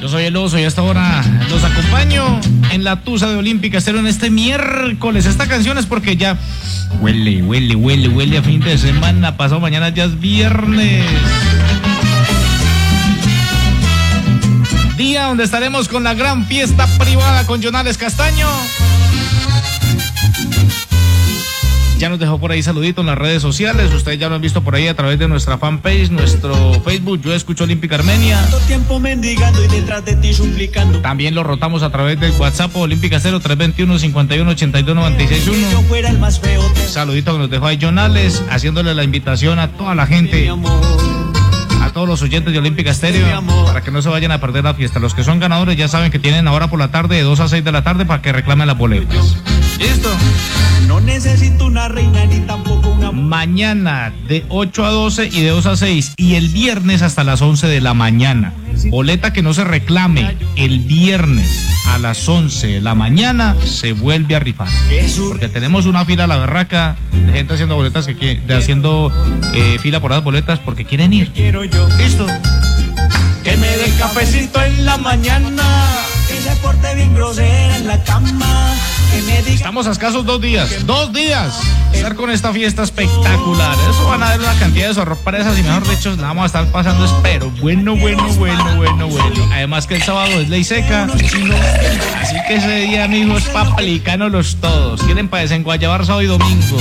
Yo soy el oso y hasta ahora los acompaño en la Tusa de Olímpica Estéreo en este miércoles. Esta canción es porque ya huele, huele, huele, huele a fin de semana. Pasado mañana ya es viernes. Día donde estaremos con la gran fiesta privada con Jonales Castaño. Ya nos dejó por ahí saludito en las redes sociales. Ustedes ya lo han visto por ahí a través de nuestra fanpage, nuestro Facebook. Yo escucho Olímpica Armenia. tiempo mendigando y detrás de ti suplicando. También lo rotamos a través del WhatsApp Olímpica 0321 51 82 Saludito que nos dejó ahí Jonales, haciéndole la invitación a toda la gente. Todos los oyentes de Olímpica Estéreo para que no se vayan a perder la fiesta. Los que son ganadores ya saben que tienen ahora por la tarde de 2 a 6 de la tarde para que reclamen las boletas. ¿Listo? No necesito una reina ni tampoco. Mañana de 8 a 12 y de 2 a 6. Y el viernes hasta las 11 de la mañana. Boleta que no se reclame. El viernes a las 11 de la mañana se vuelve a rifar. Porque tenemos una fila a la barraca de gente haciendo boletas, que, de haciendo eh, fila por las boletas porque quieren ir. Quiero yo. Listo. Que me dé cafecito en la mañana. Que se porte bien grosera en la cama. Que me diga. Estamos a escasos dos días. Dos días. Estar con esta fiesta espectacular. Eso van a dar una cantidad de sorpresas y mejor dicho, la vamos a estar pasando. Espero. Bueno, bueno, bueno, bueno, bueno. Además que el sábado es ley seca. Así que ese día, amigos, pa' los todos. Quieren para desenguayabar sábado y domingo.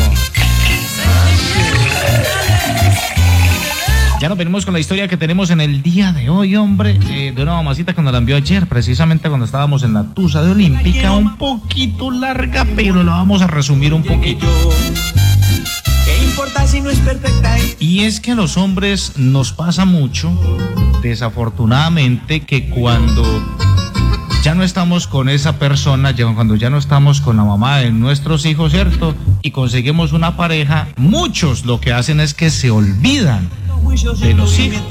Ya nos venimos con la historia que tenemos en el día de hoy, hombre, eh, de una mamacita que nos la envió ayer, precisamente cuando estábamos en la Tusa de Olímpica, un poquito larga, pero la vamos a resumir un poquito. ¿Qué importa si no es perfecta? Y es que a los hombres nos pasa mucho, desafortunadamente, que cuando ya no estamos con esa persona, cuando ya no estamos con la mamá de nuestros hijos, ¿cierto? Y conseguimos una pareja, muchos lo que hacen es que se olvidan de los hijos.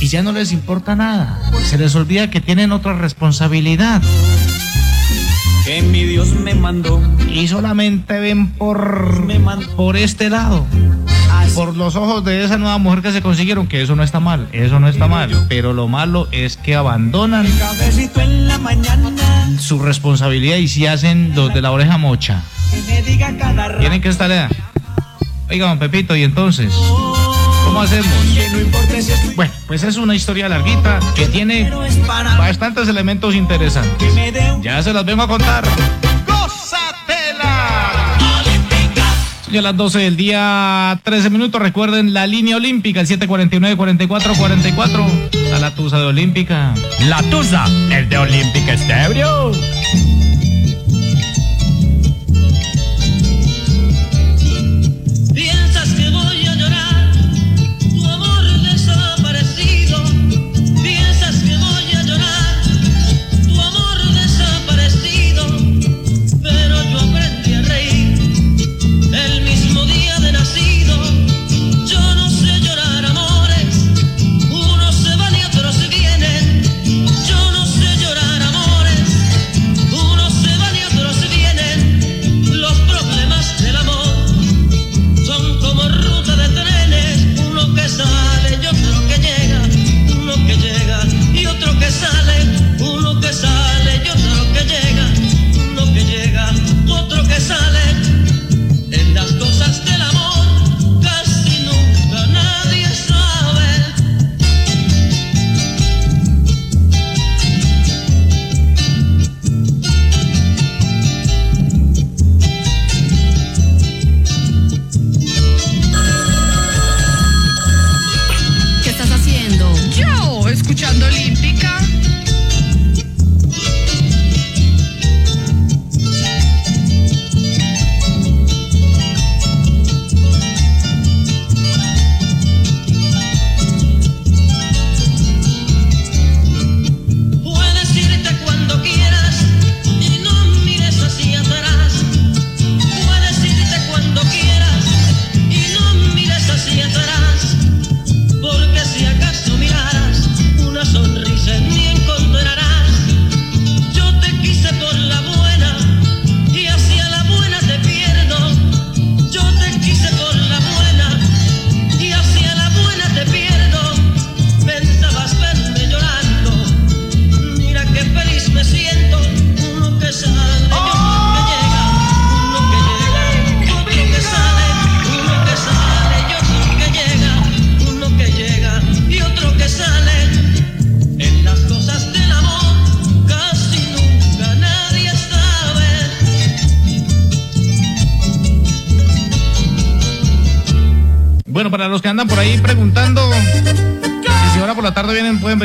Y ya no les importa nada. Se les olvida que tienen otra responsabilidad. Que mi Dios me mandó. Y solamente ven por, Me por este lado. Por los ojos de esa nueva mujer que se consiguieron, que eso no está mal, eso no está mal. Pero lo malo es que abandonan Cafecito en la mañana. su responsabilidad y se hacen los de la oreja mocha. Que me diga cada rato. Tienen que estar allá. Oiga, don Pepito, y entonces, ¿cómo hacemos? Que no importa si estoy. Bueno, pues es una historia larguita que tiene bastantes elementos interesantes. Ya se las vengo a contar. ¡Gózatela! Ya las 12 del día, 13 minutos. Recuerden la línea olímpica, el 749-4444. A la tusa de olímpica. La Tusa, el de Olímpica Estéreo.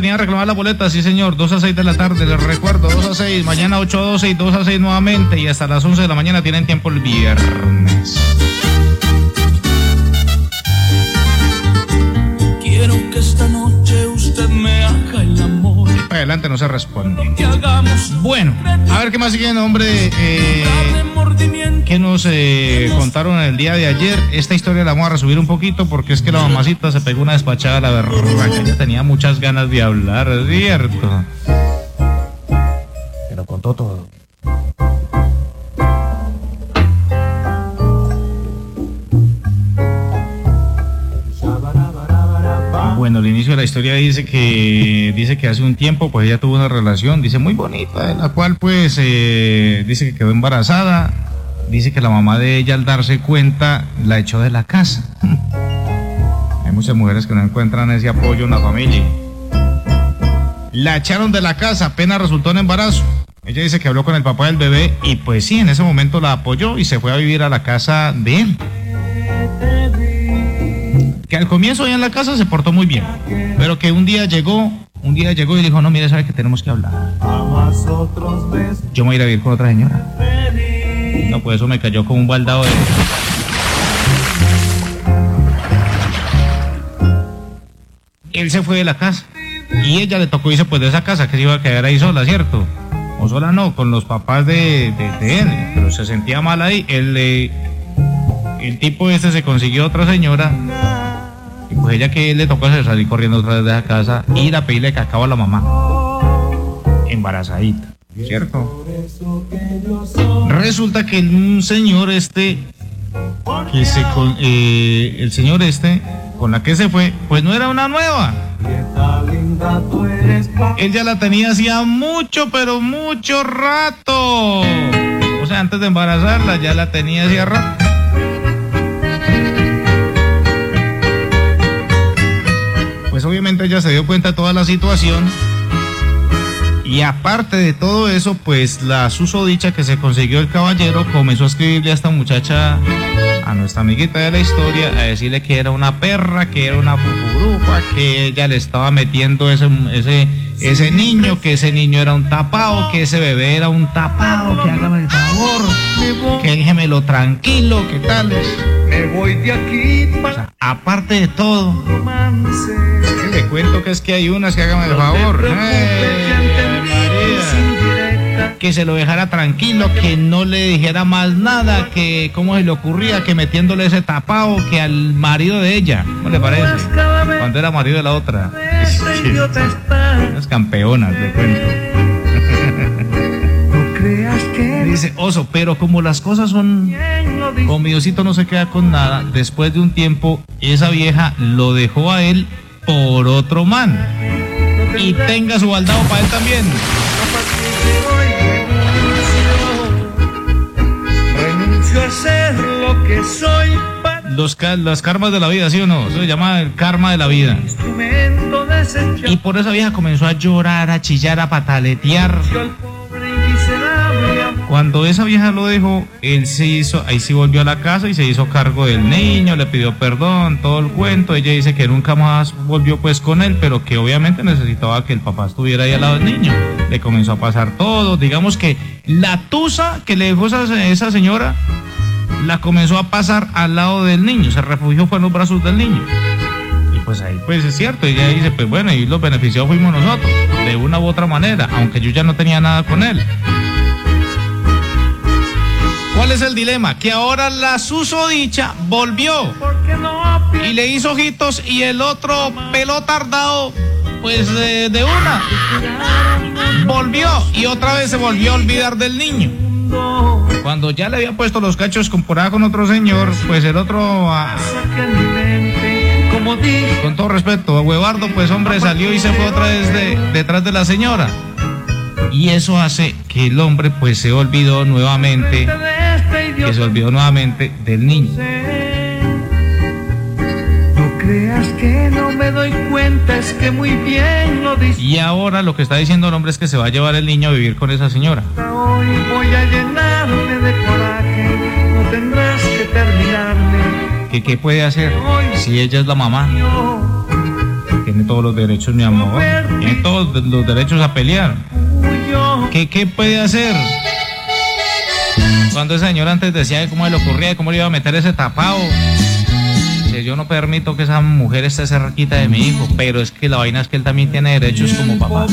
Venir a reclamar la boleta, sí señor, 2 a 6 de la tarde, les recuerdo, 2 a 6, mañana 8 a 12 y 2 a 6 nuevamente y hasta las 11 de la mañana tienen tiempo el viernes. Quiero que esta noche usted me haga el amor. Adelante no se responde. Bueno, a ver qué más sigue, hombre. Eh, nos eh, contaron el día de ayer. Esta historia la vamos a resumir un poquito porque es que la mamacita se pegó una despachada a la verdad. Ella tenía muchas ganas de hablar, cierto. Pero contó todo. Bueno, el inicio de la historia dice que dice que hace un tiempo pues ella tuvo una relación, dice muy bonita, en la cual pues eh, dice que quedó embarazada, dice que la mamá de ella al darse cuenta la echó de la casa. Hay muchas mujeres que no encuentran ese apoyo en la familia. La echaron de la casa, apenas resultó en embarazo. Ella dice que habló con el papá del bebé y pues sí, en ese momento la apoyó y se fue a vivir a la casa de él que al comienzo allá en la casa se portó muy bien, pero que un día llegó, un día llegó y dijo, no, mire, sabe que tenemos que hablar. Yo me voy a ir a vivir con otra señora. No, pues eso me cayó como un baldado de... Él se fue de la casa y ella le tocó irse pues de esa casa que se iba a quedar ahí sola, ¿cierto? O sola no, con los papás de, de- él, pero se sentía mal ahí. Eh, el tipo este se consiguió otra señora y pues ella que le tocó hacer salir corriendo otra vez de la casa y ir a pedirle cacao a la mamá. Embarazadita, ¿cierto? Resulta que un señor este, que se con- eh, el señor este, con la que se fue, pues no era una nueva. Él ya la tenía hacía mucho, pero mucho rato. O sea, antes de embarazarla ya la tenía hacía rato. Pues obviamente ella se dio cuenta de toda la situación. Y aparte de todo eso, pues la susodicha que se consiguió el caballero comenzó a escribirle a esta muchacha, a nuestra amiguita de la historia, a decirle que era una perra, que era una fufurufa, que ella le estaba metiendo ese, ese, ese niño, que ese niño era un tapado, que ese bebé era un tapado, que hágame el favor, que déjemelo tranquilo, que tal. Me voy de aquí O para sea, aparte de todo, le cuento que es que hay unas que hágame el favor. Que se lo dejara tranquilo, que no le dijera más nada, que cómo se le ocurría, que metiéndole ese tapado, que al marido de ella, ¿cómo le parece? Cuando era marido de la otra. Unas campeonas, le cuento. Dice, oso, pero como las cosas son. Como mi no se queda con nada, después de un tiempo, esa vieja lo dejó a él por otro man. Y tenga su baldado para él también. Renuncio a ser lo que soy para Los, las karmas de la vida, ¿sí o no? Eso se llama el karma de la vida. instrumento. Y por esa vieja comenzó a llorar, a chillar, a pataletear. Cuando esa vieja lo dejó, él se hizo, ahí sí volvió a la casa y se hizo cargo del niño, le pidió perdón, todo el cuento. Ella dice que nunca más volvió pues con él, pero que obviamente necesitaba que el papá estuviera ahí al lado del niño. Le comenzó a pasar todo. Digamos que la tusa que le dejó esa, esa señora la comenzó a pasar al lado del niño, se refugió fue en los brazos del niño. Y pues ahí pues es cierto, ella dice, pues bueno, y los beneficiados fuimos nosotros, de una u otra manera, aunque yo ya no tenía nada con él. ¿Cuál es el dilema? Que ahora la susodicha volvió y le hizo ojitos y el otro pelo tardado, pues de, una, volvió y otra vez se volvió a olvidar del niño. Cuando ya le había puesto los cachos con porada con otro señor, pues el otro, ah, con todo respeto, a Huevardo, pues hombre, salió y se fue otra vez de, detrás de la señora. Y eso hace que el hombre pues se olvidó nuevamente, que idiota se olvidó nuevamente del niño. No creas que no me doy cuenta, es que muy bien lo dice. Y ahora lo que está diciendo el hombre es que se va a llevar el niño a vivir con esa señora. Hoy voy a llenarme de coraje, no tendrás que terminarme. ¿Qué, qué puede hacer? Si ella es la mamá. Tiene todos los derechos, mi amor. Tiene todos los derechos a pelear. ¿Qué, qué puede hacer? Cuando esa señora antes decía cómo le ocurría, cómo le iba a meter ese tapado. Dice, yo no permito que esa mujer esté cerquita de mi hijo, pero es que la vaina es que él también tiene derechos como papá.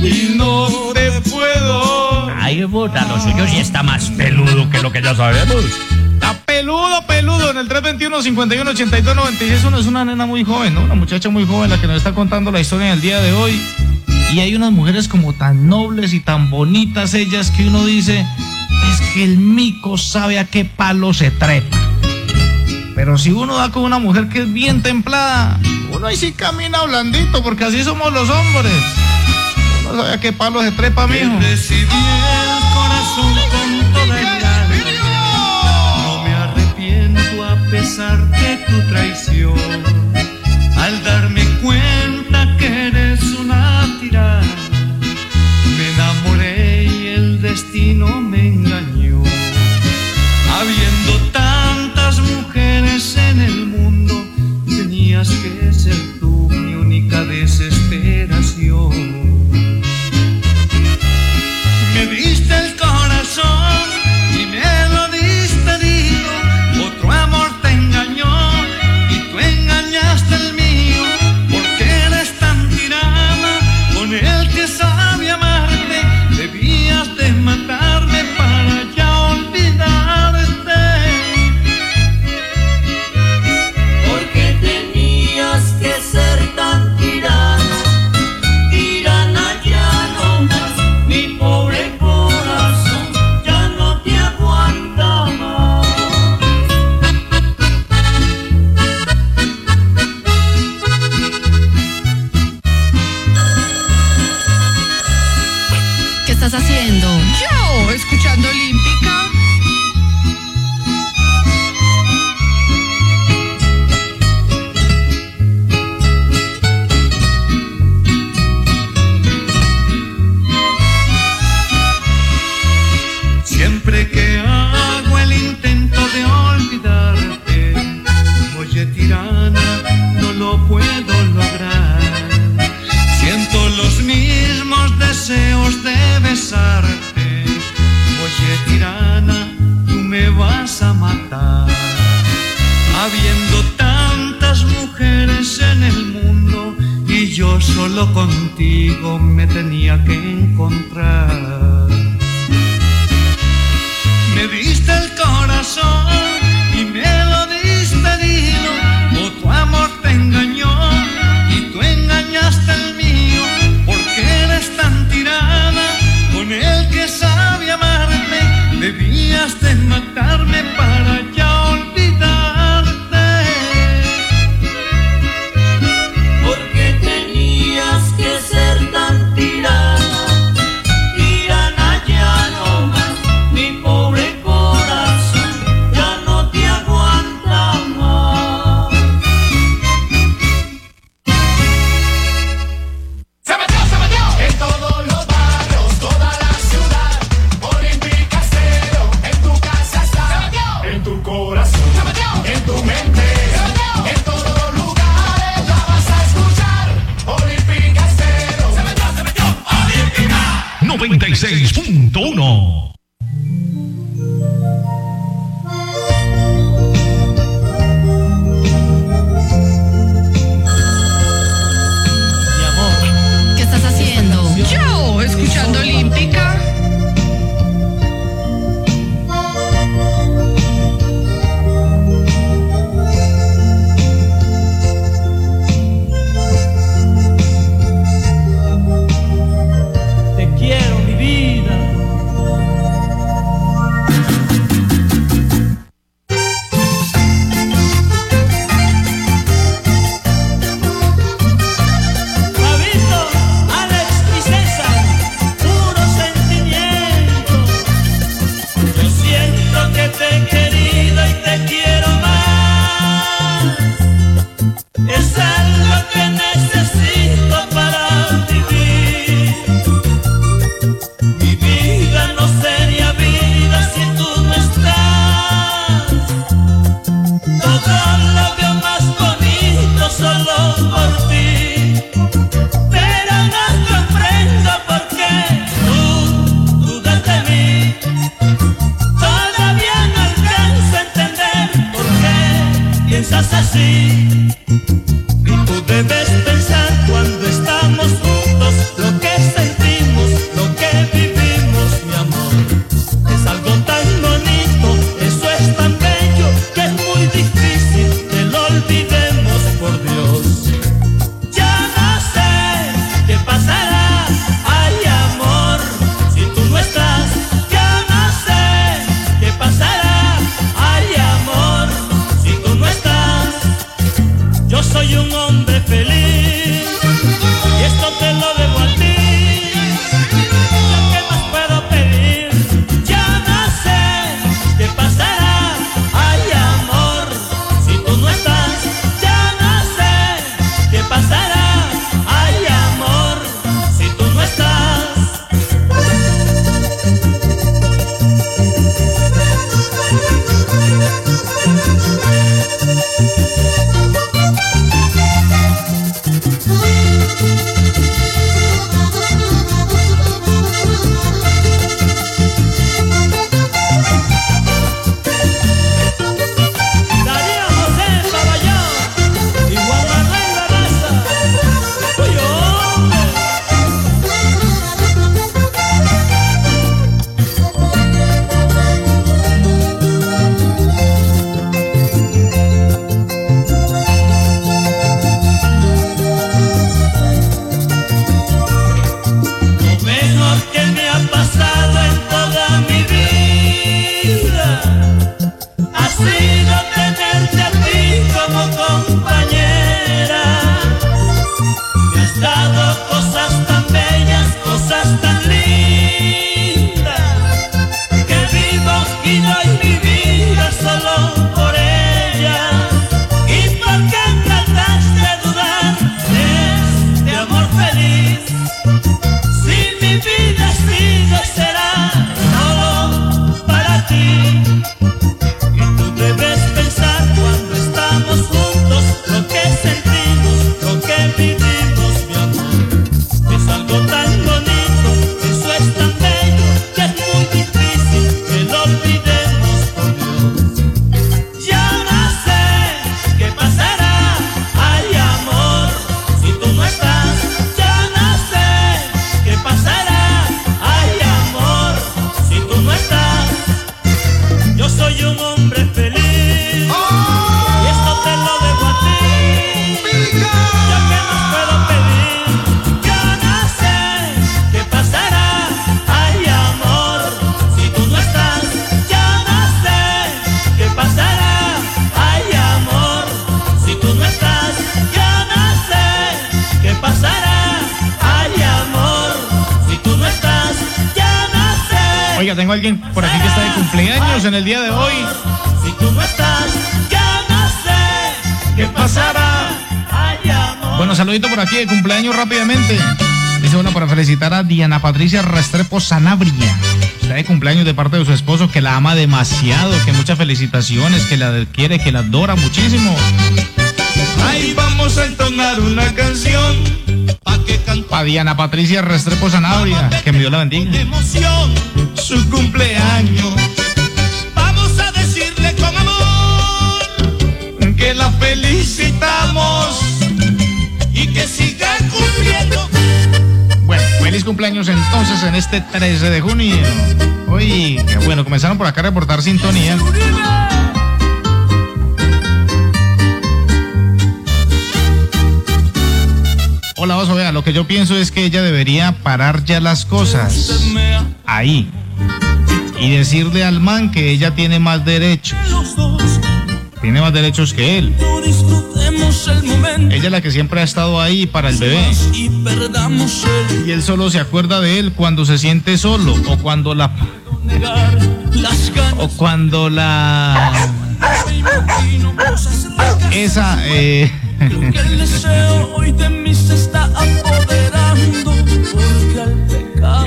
Y no te puedo. Ay, puta, lo suyo sí está más peludo que lo que ya sabemos. Está peludo, peludo. En el 321 51 82 96 uno es una nena muy joven, ¿no? Una muchacha muy joven la que nos está contando la historia en el día de hoy. Y hay unas mujeres como tan nobles y tan bonitas ellas que uno dice, es que el mico sabe a qué palo se trepa. Pero si uno da con una mujer que es bien templada, uno ahí sí camina blandito, porque así somos los hombres. Uno sabe a qué palo se trepa, mijo. Recibí el corazón con toda el alma. No me arrepiento a pesar de tu traición. Al darme cuenta destino me engañó. Solo contigo me tenía que encontrar. Patricia Restrepo Sanabria. Está de cumpleaños de parte de su esposo que la ama demasiado, que muchas felicitaciones, que la quiere, que la adora muchísimo. Ahí vamos a entonar una canción pa' que cante A Diana Patricia Restrepo Sanabria, que me dio la bendiga. emoción su cumpleaños. Vamos a decirle con amor que la felicitamos cumpleaños entonces en este 13 de junio. Hoy, bueno, comenzaron por acá a reportar sintonía. Hola, Oso, vea, lo que yo pienso es que ella debería parar ya las cosas ahí y decirle al man que ella tiene más derechos, tiene más derechos que él. Ella es la que siempre ha estado ahí para el bebé. y él solo se acuerda de él cuando se siente solo o cuando la o cuando la esa eh,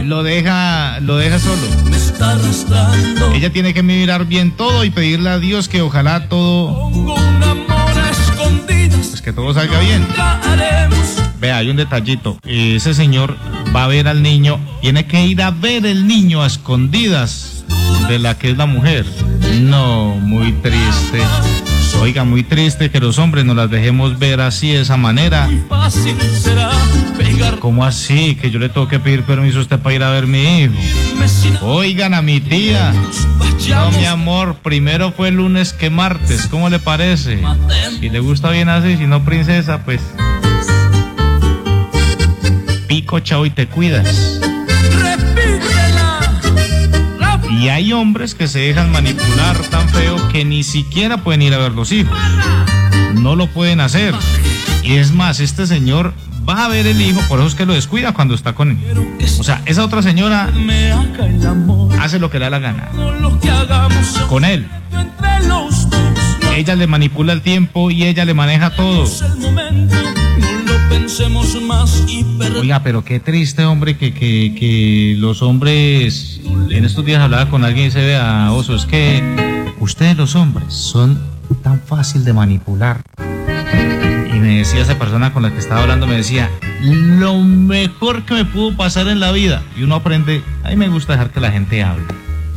lo deja lo deja solo. Ella tiene que mirar bien todo y pedirle a Dios que ojalá todo que todo salga bien. Vea, hay un detallito. Ese señor va a ver al niño, tiene que ir a ver el niño a escondidas de la que es la mujer. No, muy triste. Oiga, muy triste que los hombres nos las dejemos ver así, de esa manera. Fácil será pegar ¿Cómo así? Que yo le tengo que pedir permiso a usted para ir a ver mi hijo. Oigan a mi tía. No, mi amor, primero fue lunes que martes. ¿Cómo le parece? Si le gusta bien así, si no princesa, pues... Pico, chao y te cuidas. Y hay hombres que se dejan manipular tan feo que ni siquiera pueden ir a ver los hijos. No lo pueden hacer. Y es más, este señor va a ver el hijo, por eso es que lo descuida cuando está con él. O sea, esa otra señora hace lo que le da la gana. Con él. Ella le manipula el tiempo y ella le maneja todo. Pensemos más y. Oiga, pero qué triste, hombre, que, que, los hombres. En estos días hablaba con alguien y se vea, oso, es que ustedes los hombres son tan fácil de manipular. Y me decía esa persona con la que estaba hablando, me decía, lo mejor que me pudo pasar en la vida. Y uno aprende, a mí me gusta dejar que la gente hable,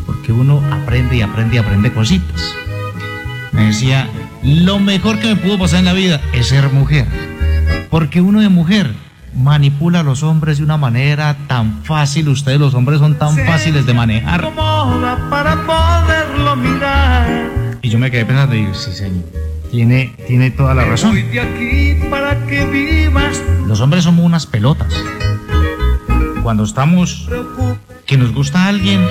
porque uno aprende y aprende y aprende cositas. Me decía, lo mejor que me pudo pasar en la vida es ser mujer. Porque uno de mujer manipula a los hombres de una manera tan fácil. Ustedes los hombres son tan fáciles de manejar. Acomoda para poderlo mirar. Y yo me quedé pensando y digo, sí, señor. Tiene, tiene toda la razón. De aquí para que vivas. Los hombres somos unas pelotas. Cuando estamos que nos gusta a alguien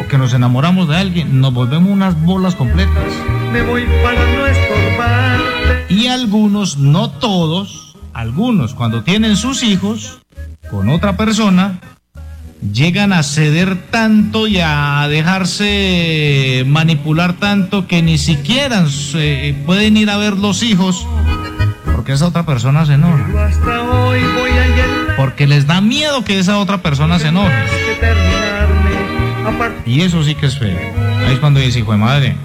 o que nos enamoramos de alguien, nos volvemos unas bolas completas. Me voy para no estorbarte. Y algunos, no todos, algunos cuando tienen sus hijos con otra persona, llegan a ceder tanto y a dejarse manipular tanto que ni siquiera se pueden ir a ver los hijos porque esa otra persona se enoja. Porque les da miedo que esa otra persona se enoje. Y eso sí que es feo. Ahí es cuando dice, hijo de madre,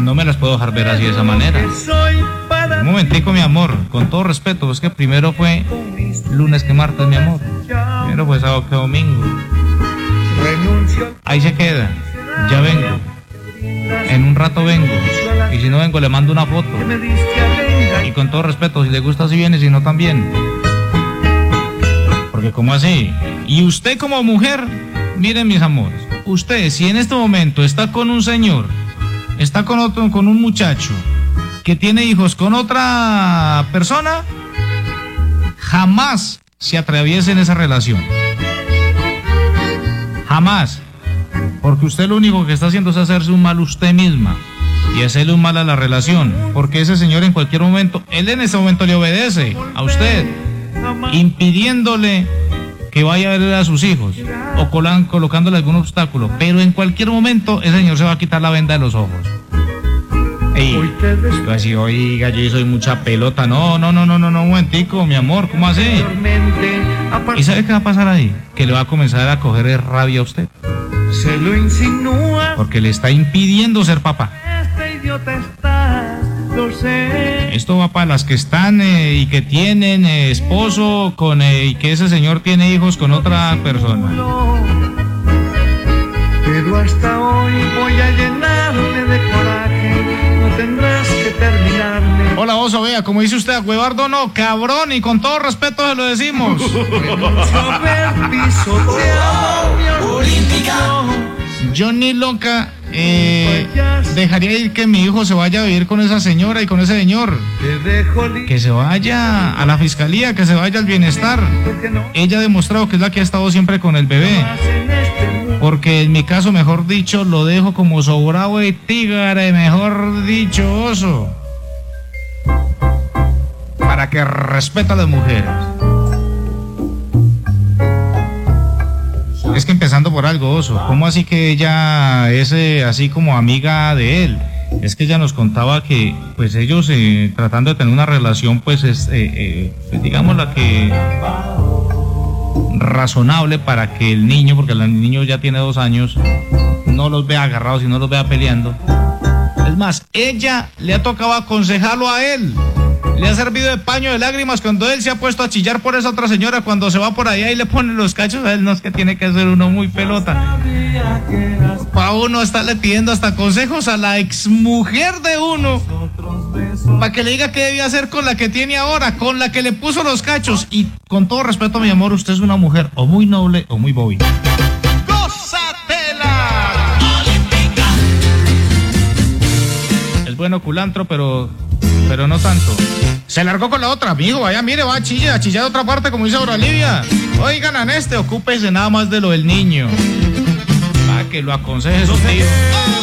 no me las puedo dejar ver así de esa manera. Un momentico, mi amor, con todo respeto, es que primero fue lunes que martes, mi amor. Primero fue sábado que domingo. Ahí se queda. Ya vengo. En un rato vengo. Y si no vengo, le mando una foto. Y con todo respeto, si le gusta, si viene, si no, también. Porque, ¿cómo así? Y usted, como mujer, miren, mis amores. Usted, si en este momento está con un señor, está con otro, con un muchacho que tiene hijos con otra persona, jamás se atraviese en esa relación. Jamás. Porque usted lo único que está haciendo es hacerse un mal usted misma y hacerle un mal a la relación. Porque ese señor en cualquier momento, él en ese momento le obedece a usted, impidiéndole que vaya a ver a sus hijos o colan- colocándole algún obstáculo. Pero en cualquier momento ese señor se va a quitar la venda de los ojos. Ey, yo así, oiga, yo soy mucha pelota. No, no, no, no, no, no, un momentico, mi amor, ¿cómo así? ¿Y sabe qué va a pasar ahí? Que le va a comenzar a coger rabia a usted. se lo insinúa. Porque le está impidiendo ser papá. Este idiota está. Esto va para las que están eh, y que tienen eh, esposo con eh, y que ese señor tiene hijos con otra persona. Pero hasta hoy voy a llenarme de coraje. No tendrás que terminarme. Hola, oso, vea, como dice usted, Huevardo no, cabrón, y con todo respeto se lo decimos. A. Yo ni loca eh, dejaría ir que mi hijo se vaya a vivir con esa señora y con ese señor. Que se vaya a la fiscalía, que se vaya al bienestar. Ella ha demostrado que es la que ha estado siempre con el bebé. Porque en mi caso, mejor dicho, lo dejo como sobrado y tigre, mejor dicho, oso. Para que respeta a las mujeres. Es que empezando por algo, oso. ¿Cómo así que ella es eh, así como amiga de él? Es que ella nos contaba que, pues ellos eh, tratando de tener una relación, pues es, eh, eh, pues, digamos la que razonable para que el niño, porque el niño ya tiene dos años, no los vea agarrados y no los vea peleando. Es más, ella le ha tocado aconsejarlo a él le ha servido de paño de lágrimas cuando él se ha puesto a chillar por esa otra señora cuando se va por allá y le ponen los cachos a él. No es que tiene que ser uno muy pelota. Para uno estarle pidiendo hasta consejos a la exmujer de uno. Para que le diga qué debía hacer con la que tiene ahora, con la que le puso los cachos. Y con todo respeto, mi amor, usted es una mujer o muy noble o muy bobina. Bueno culantro, pero pero no tanto. Se largó con la otra, amigo. Vaya, mire, va a chillar, a chillar de otra parte, como dice Olivia. Oigan, a este, ocúpese nada más de lo del niño. Para que lo aconseje no su tío. Eh,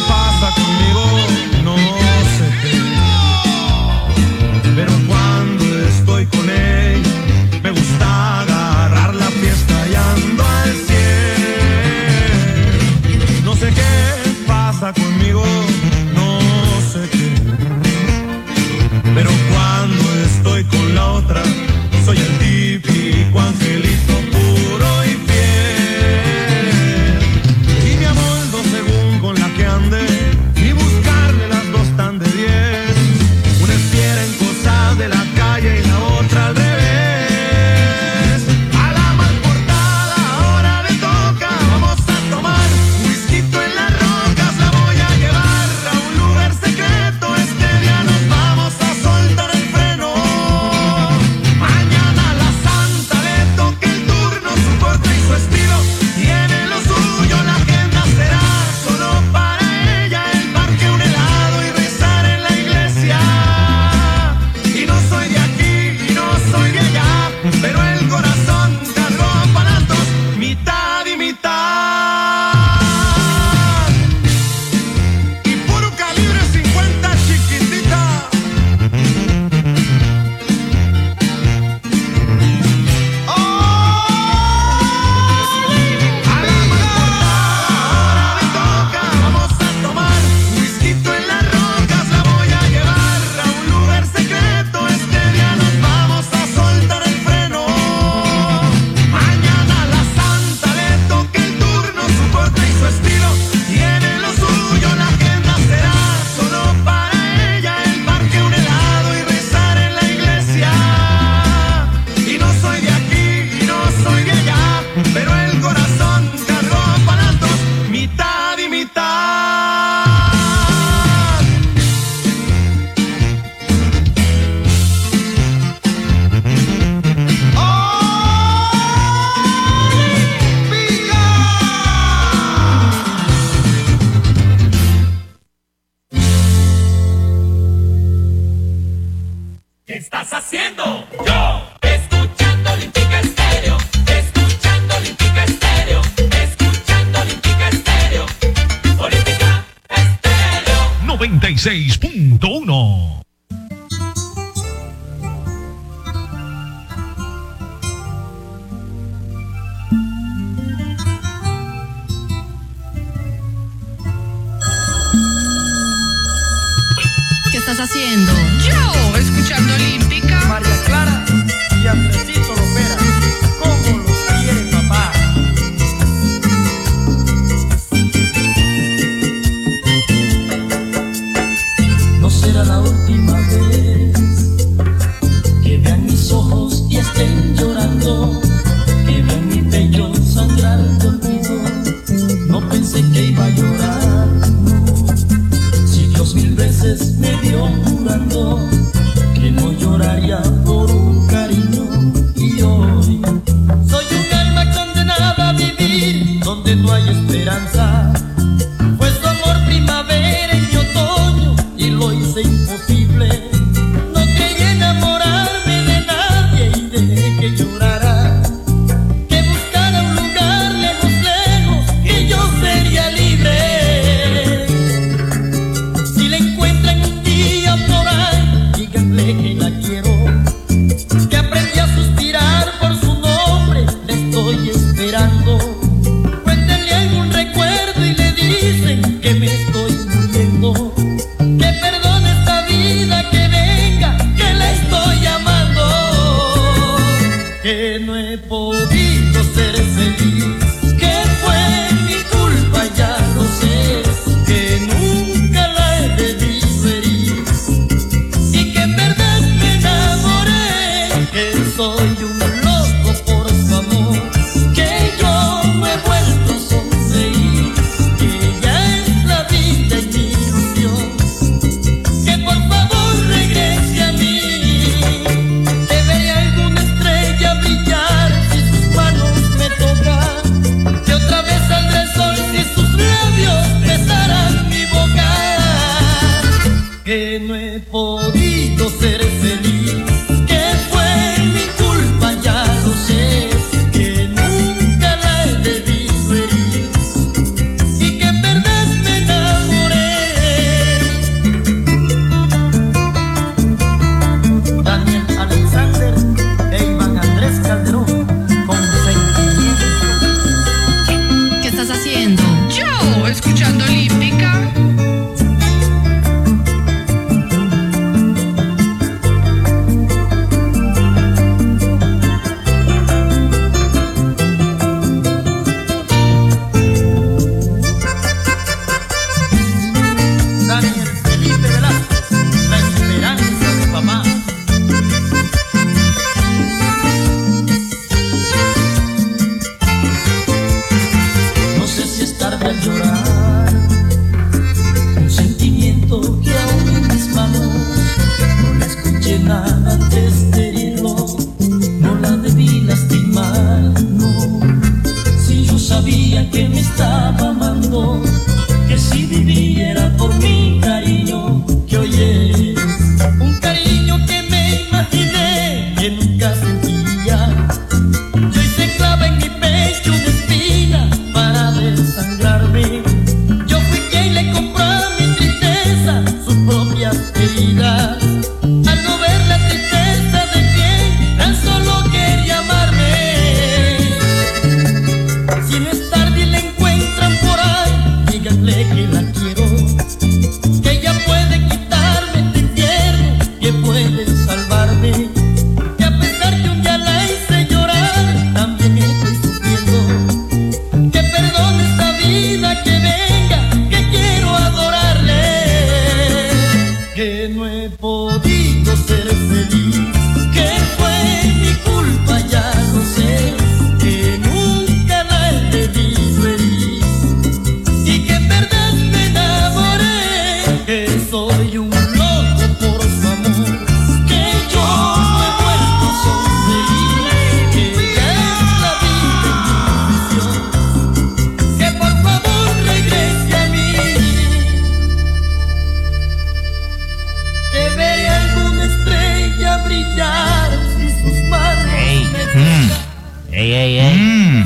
Ey, ey, ey. Mm.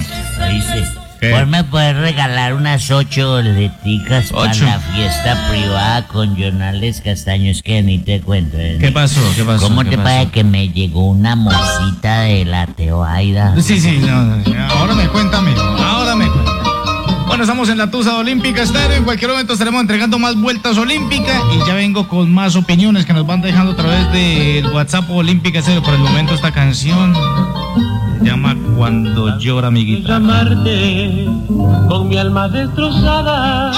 Dice, ¿Qué? ¿por me puedes regalar unas ocho boleticas para la fiesta privada con Jonales Castaños que ni te cuento? eh? ¿Qué pasó? ¿Qué pasó? ¿Cómo ¿Qué te pasó? parece que me llegó una mosita de la Teoaida? Sí, sí, no, no, ahora me cuéntame, ahora me cuenta. Bueno, estamos en la Tusa Olímpica Estéreo. En cualquier momento estaremos entregando más vueltas olímpicas y ya vengo con más opiniones que nos van dejando a través del WhatsApp Olímpica Estéreo. Por el momento esta canción llama Cuando llora mi guitarra. llamarte con mi alma destrozada.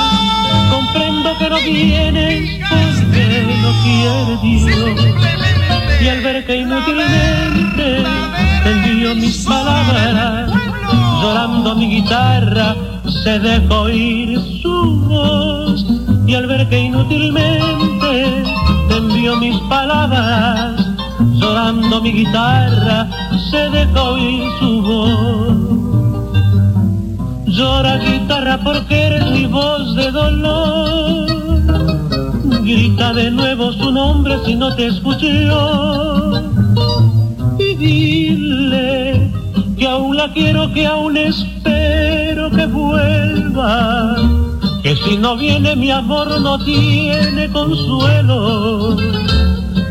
Comprendo que no vienes porque no quiere Dios. Y al ver que inútilmente te envío mis palabras, llorando mi guitarra, se deja oír su voz. Y al ver que inútilmente te envío mis palabras, llorando mi guitarra, se deja oír su voz. Llora guitarra porque eres mi voz de dolor. Grita de nuevo su nombre si no te escuchó. Y dile que aún la quiero, que aún espero que vuelva. Que si no viene mi amor no tiene consuelo.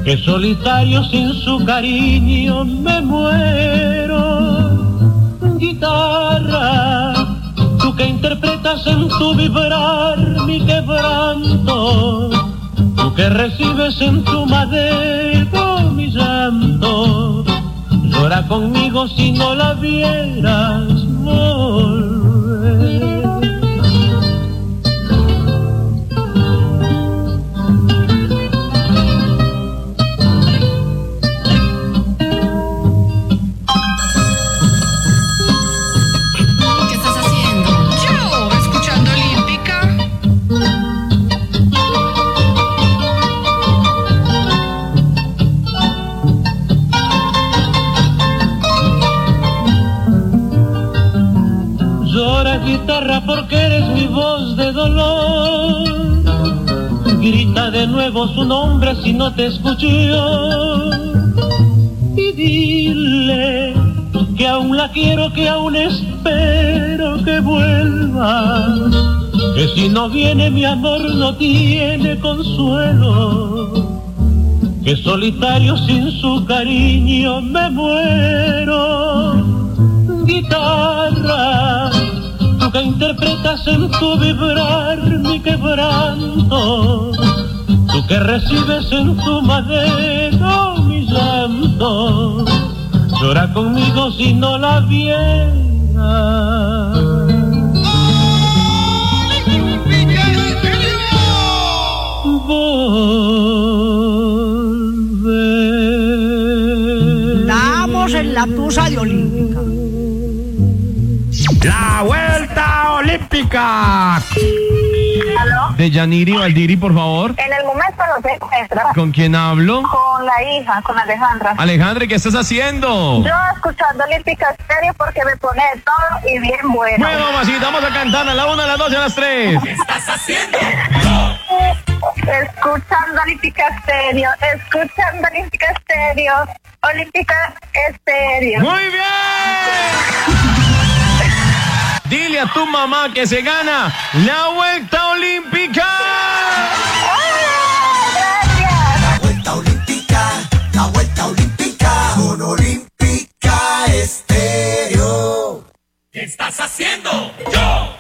Que solitario sin su cariño me muero. Guitarra, tú que interpretas en tu vibrar mi quebranto, tú que recibes en tu madero mi llanto, llora conmigo si no la vieras volver. Grita de nuevo su nombre si no te escuchó. Y dile que aún la quiero, que aún espero que vuelva. Que si no viene mi amor no tiene consuelo. Que solitario sin su cariño me muero. Guitarra, tú que interpretas en tu vibrar mi quebranto. Tú que recibes en tu madera mi llanto. Llora conmigo si no la vieras. Estamos en la tusa de Olímpica. La vuelta olímpica. De Yaniri Valdiri, por favor. En el momento no se encuentra. ¿Con quién hablo? Con la hija, con Alejandra. Alejandra, ¿qué estás haciendo? Yo escuchando Olímpica Estéreo porque me pone todo y bien bueno. Bueno, mamacita, vamos a cantar a la una, a las dos y a las tres. ¿Qué estás haciendo? Escuchando Olímpica Estéreo, escuchando Olímpica Estéreo, Olímpica Estéreo. Muy bien. Dile a tu mamá que se gana la vuelta olímpica. ¡Gracias! vuelta olímpica, la vuelta olímpica, con olímpica estéreo. ¿Qué estás haciendo? Yo,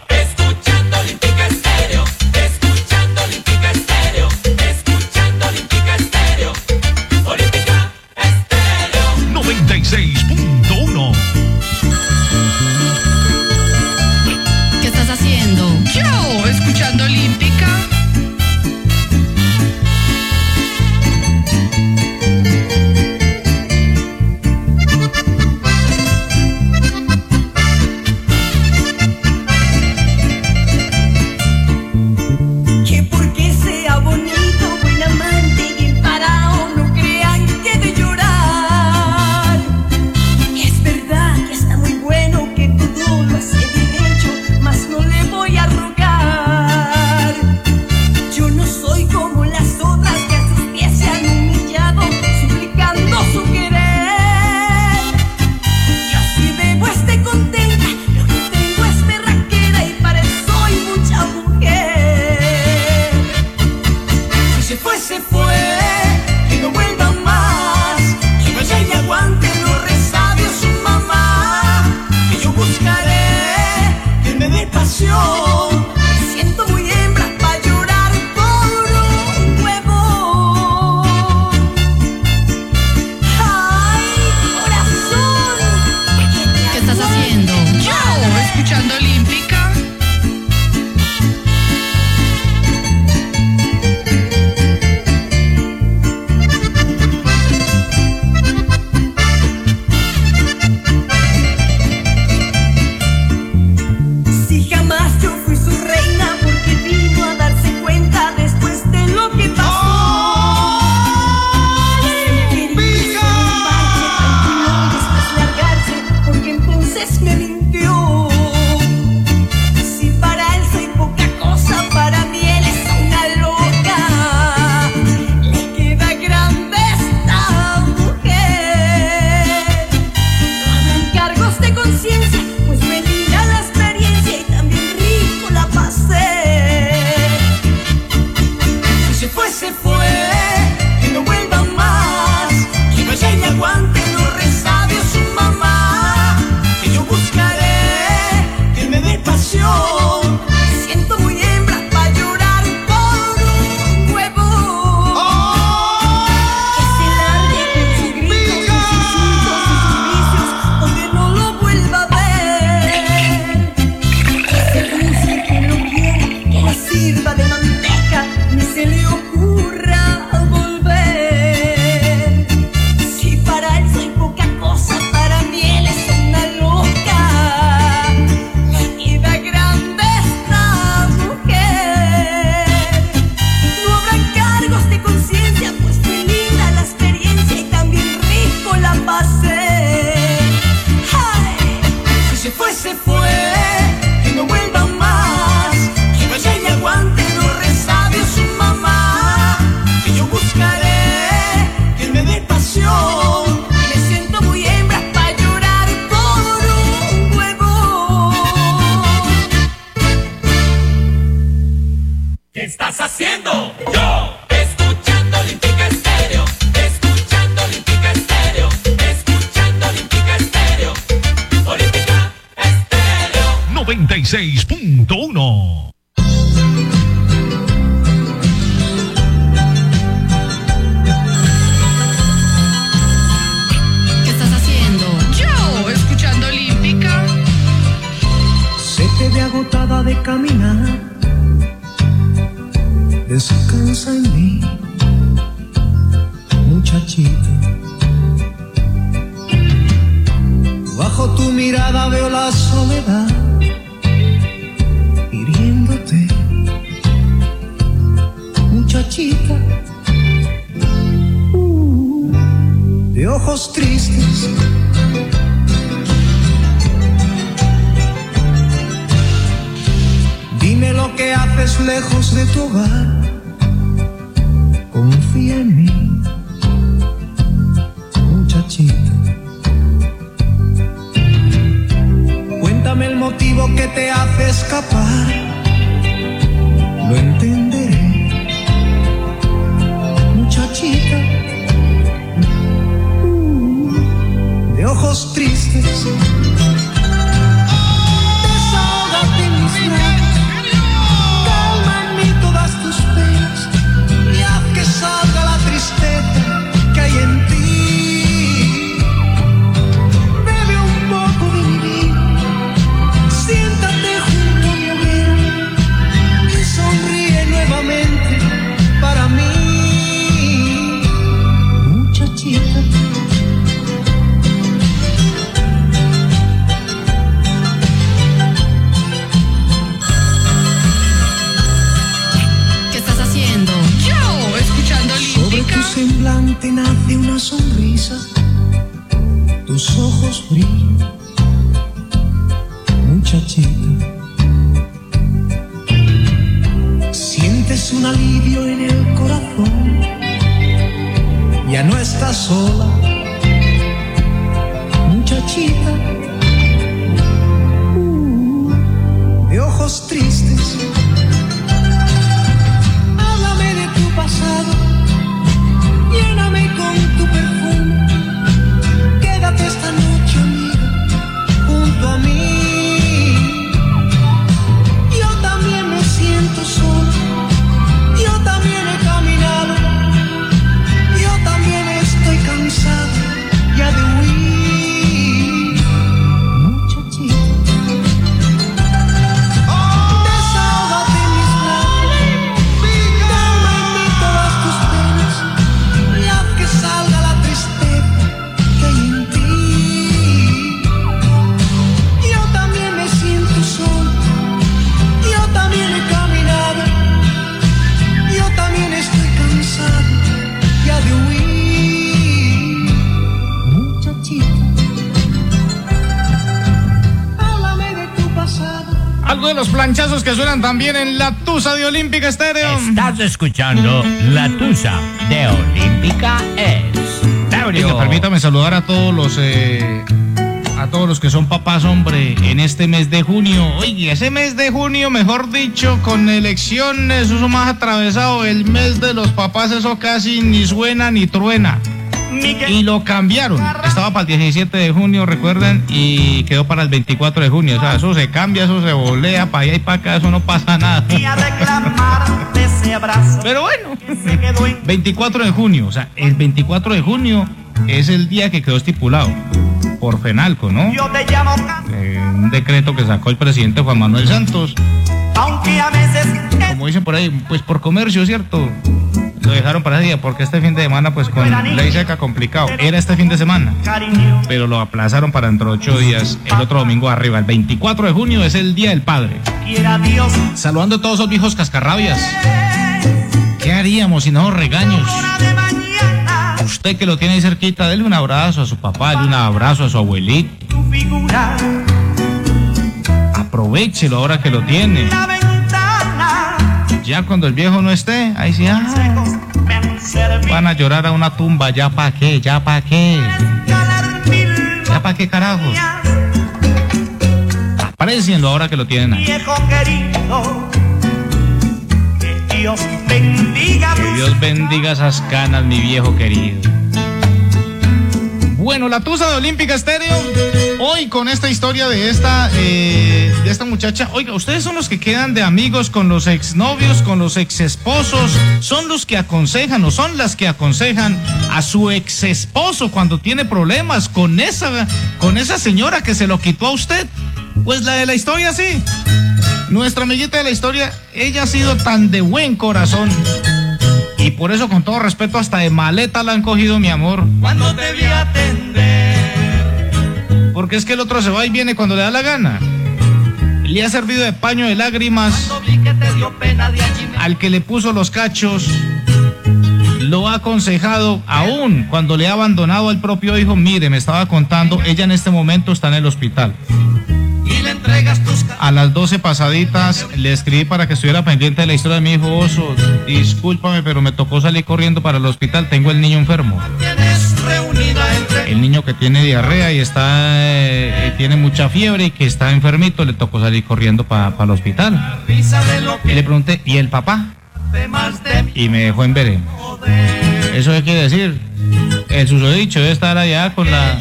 también en la Tusa de Olímpica Estéreo. Estás escuchando La Tusa de Olímpica Estéreo. Permítame saludar a todos los eh, a todos los que son papás, hombre, en este mes de junio. Oye, ese mes de junio, mejor dicho, con elecciones, eso más atravesado, el mes de los papás, eso casi ni suena ni truena. Y lo cambiaron. Estaba para el 17 de junio, recuerden, y quedó para el 24 de junio. O sea, eso se cambia, eso se volea para allá y para acá, eso no pasa nada. Pero bueno, 24 de junio, o sea, el 24 de junio es el día que quedó estipulado por FENALCO, ¿no? Yo te llamo Eh, un decreto que sacó el presidente Juan Manuel Santos. aunque a veces Como dicen por ahí, pues por comercio, ¿cierto? Lo dejaron para ese día porque este fin de semana, pues con ley seca complicado. Era este fin de semana, pero lo aplazaron para dentro de ocho días, el otro domingo arriba. El 24 de junio es el Día del Padre. Saludando a todos esos viejos cascarrabias. ¿Qué haríamos sin esos regaños? Usted que lo tiene ahí cerquita, dele un abrazo a su papá, dele un abrazo a su abuelito. Aprovechelo ahora que lo tiene. Ya cuando el viejo no esté, ahí sí, ah, han servido van a llorar a una tumba. ¿Ya pa' qué? ¿Ya pa' qué? ¿Ya pa' qué carajos? Aprecienlo ahora que lo tienen ahí. viejo querido que Dios bendiga Que Dios bendiga esas canas, mi viejo querido. Bueno, la tusa de Olímpica Estéreo. Hoy con esta historia de esta, eh, de esta muchacha. Oiga, ustedes son los que quedan de amigos con los exnovios, con los exesposos. Son los que aconsejan o son las que aconsejan a su exesposo cuando tiene problemas con esa, con esa señora que se lo quitó a usted. Pues la de la historia sí. Nuestra amiguita de la historia, ella ha sido tan de buen corazón. Y por eso, con todo respeto, hasta de maleta la han cogido, mi amor. cuando te vi atender Porque es que el otro se va y viene cuando le da la gana. Le ha servido de paño de lágrimas al que le puso los cachos. Lo ha aconsejado aún cuando le ha abandonado al propio hijo. Mire, me estaba contando, ella en este momento está en el hospital. A las 12 pasaditas le escribí para que estuviera pendiente de la historia de mi hijo Oso. Discúlpame, pero me tocó salir corriendo para el hospital. Tengo el niño enfermo. El niño que tiene diarrea y está eh, tiene mucha fiebre y que está enfermito, le tocó salir corriendo para el hospital. Y le pregunté, ¿y el papá? Y me dejó en veré. ¿Eso qué quiere decir? El susodicho debe estar allá con la,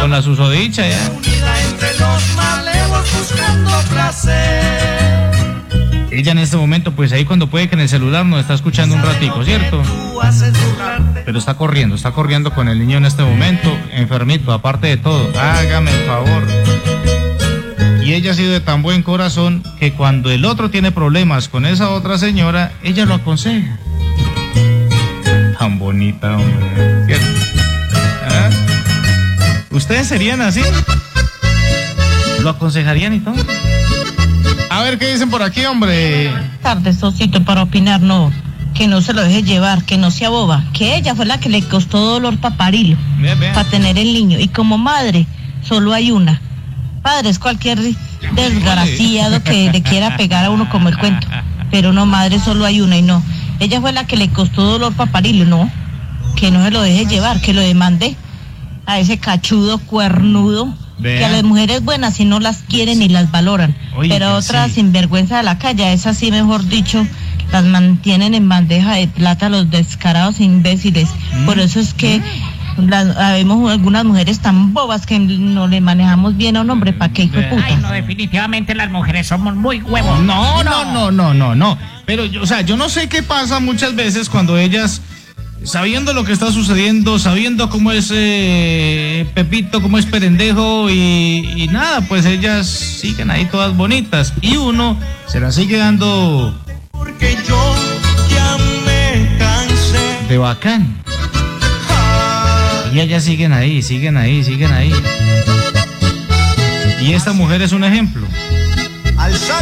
con la susodicha ya. Ella en este momento, pues ahí cuando puede que en el celular nos está escuchando un ratico, ¿cierto? Pero está corriendo, está corriendo con el niño en este momento, enfermito, aparte de todo. Hágame el favor. Y ella ha sido de tan buen corazón que cuando el otro tiene problemas con esa otra señora, ella lo aconseja. Tan bonita, hombre. ¿Cierto? ¿Ah? ¿Ustedes serían así? ¿Lo aconsejarían y todo? A ver qué dicen por aquí, hombre. tardes, Osito, para opinar, no. Que no se lo deje llevar, que no sea boba. Que ella fue la que le costó dolor para parirlo, para tener el niño. Y como madre, solo hay una. Padre es cualquier desgraciado que le quiera pegar a uno como el cuento. Pero no, madre, solo hay una y no. Ella fue la que le costó dolor para parirlo, no. Que no se lo deje llevar, que lo demande a ese cachudo cuernudo. Que a las mujeres buenas si no las quieren y las valoran. Oye, Pero otras sí. sinvergüenza de la calle, esas sí, mejor dicho, las mantienen en bandeja de plata los descarados imbéciles. Mm. Por eso es que las, habemos algunas mujeres tan bobas que no le manejamos bien a un hombre, ¿para qué hijo de puta? Ay, no, definitivamente las mujeres somos muy huevos. No, no, no, no, no, no. Pero, yo, o sea, yo no sé qué pasa muchas veces cuando ellas, sabiendo lo que está sucediendo, sabiendo cómo es eh, Pepito, cómo es Perendejo y, y nada, pues ellas siguen ahí todas bonitas. Y uno se la sigue dando Porque yo ya me cansé. de bacán. Y ellas siguen ahí, siguen ahí, siguen ahí. Y esta mujer es un ejemplo.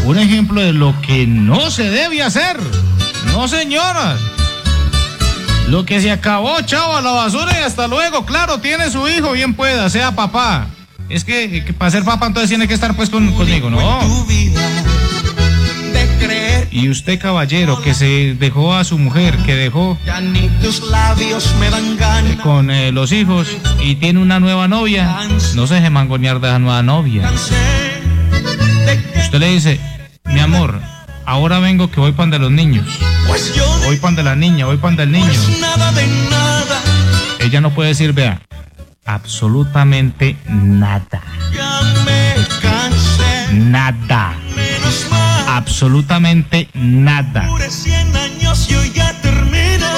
Un ejemplo de lo que no se debe hacer. No, señoras. Lo que se acabó, chavo, a la basura y hasta luego. Claro, tiene su hijo, bien pueda, sea papá. Es que, que para ser papá entonces tiene que estar pues con- conmigo, ¿no? Y usted, caballero, que se dejó a su mujer, que dejó con eh, los hijos y tiene una nueva novia, no se deje mangonear de esa nueva novia. Usted le dice, mi amor, ahora vengo que voy pan de los niños. Pues yo Voy pan de la niña, voy pan del niño. pues nada de nada. Ella no puede decir, vea, absolutamente nada. Ya me cansé. Nada. Menos mal. Absolutamente nada. Dure 100 años y hoy ya termina.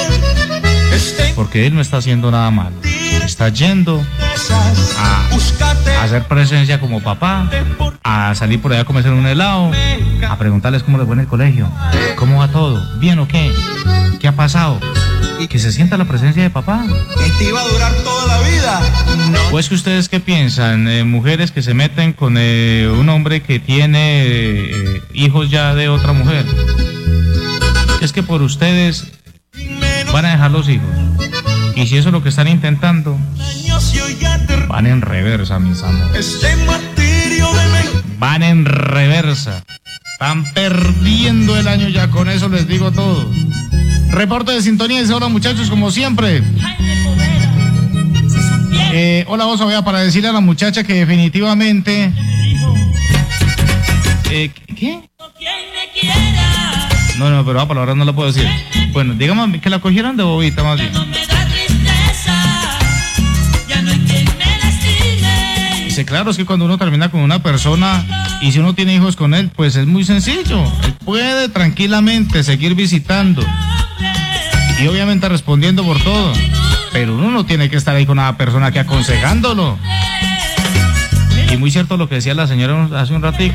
Este Porque él no está haciendo nada malo. Está yendo a hacer presencia como papá, a salir por allá a comerse un helado, a preguntarles cómo les fue en el colegio, cómo va todo, bien o qué, qué ha pasado, y que se sienta la presencia de papá. Este iba a durar toda la vida. Pues que ustedes qué piensan, Eh, mujeres que se meten con eh, un hombre que tiene eh, hijos ya de otra mujer. Es que por ustedes van a dejar los hijos. Y si eso es lo que están intentando, van en reversa, mis amores. Este martirio de mente. van en reversa. Están perdiendo el año ya, con eso les digo todo. Reporte de sintonía y hola muchachos, como siempre. Eh, hola vos, vea, para decirle a la muchacha que definitivamente... Eh, ¿Qué? No, no, pero a palabras no la puedo decir. Bueno, dígame que la cogieran de bobita más bien. Dice, claro, es que cuando uno termina con una persona y si uno tiene hijos con él, pues es muy sencillo. Él puede tranquilamente seguir visitando y obviamente respondiendo por todo. Pero uno no tiene que estar ahí con una persona que aconsejándolo. Y muy cierto lo que decía la señora hace un ratito.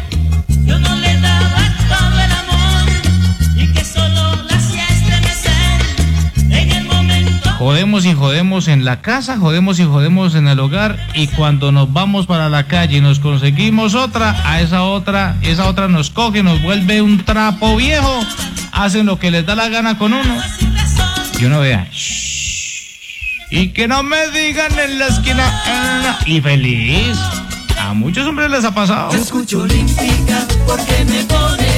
Jodemos y jodemos en la casa, jodemos y jodemos en el hogar y cuando nos vamos para la calle y nos conseguimos otra, a esa otra, esa otra nos coge, nos vuelve un trapo viejo, hacen lo que les da la gana con uno y uno vea. Y que no me digan en la esquina "Ah", y feliz. A muchos hombres les ha pasado. Escucho olímpica porque me pone.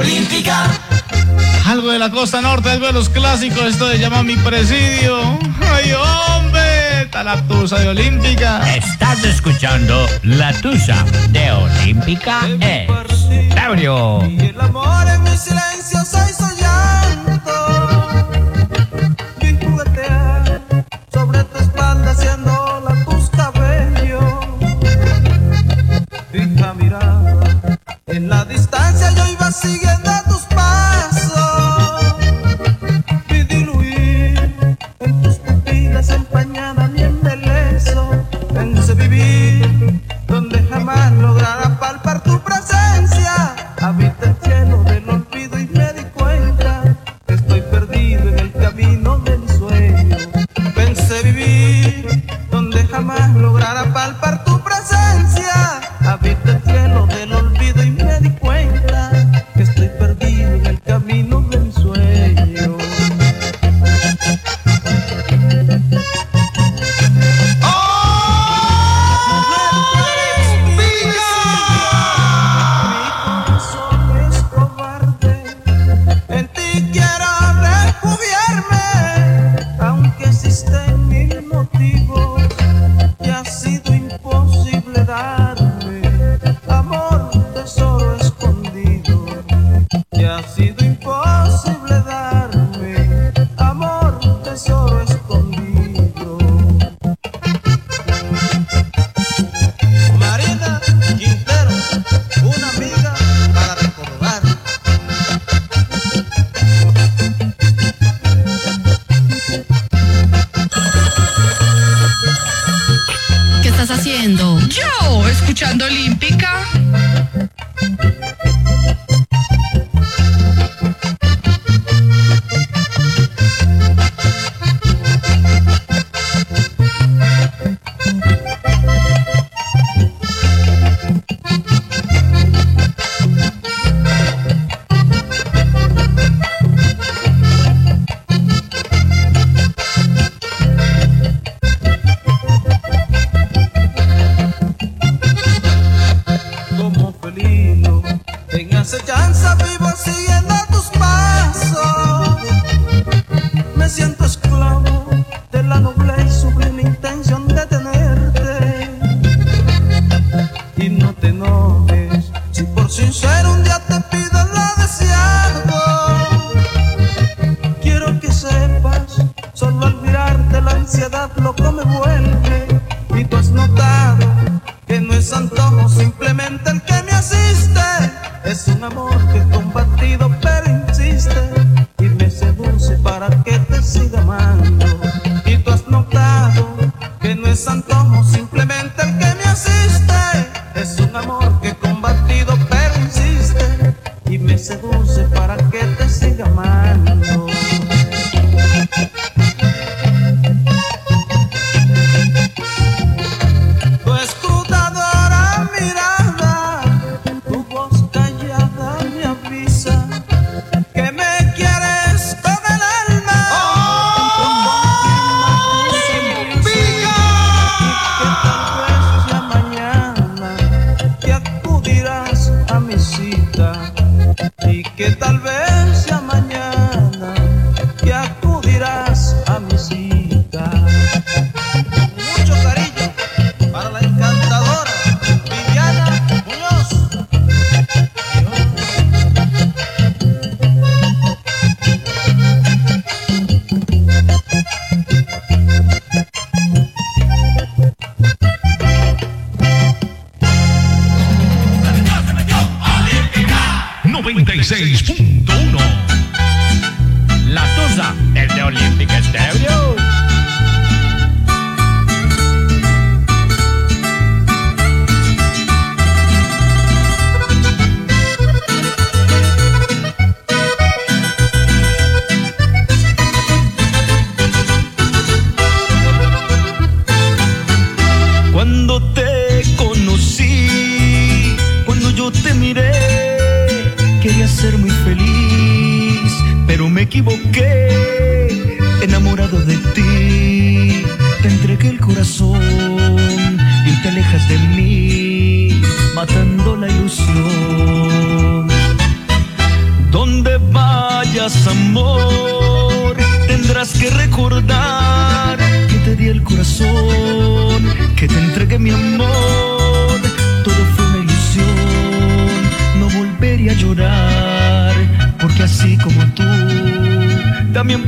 Olímpica. Algo de la costa norte, algo de los clásicos, esto se llama mi presidio. ¡Ay, hombre! Está la tusa de Olímpica. Estás escuchando La Tusa de Olímpica Estéreo. El amor en mi silencio soy su en la distancia yo iba siguiendo tus pasos.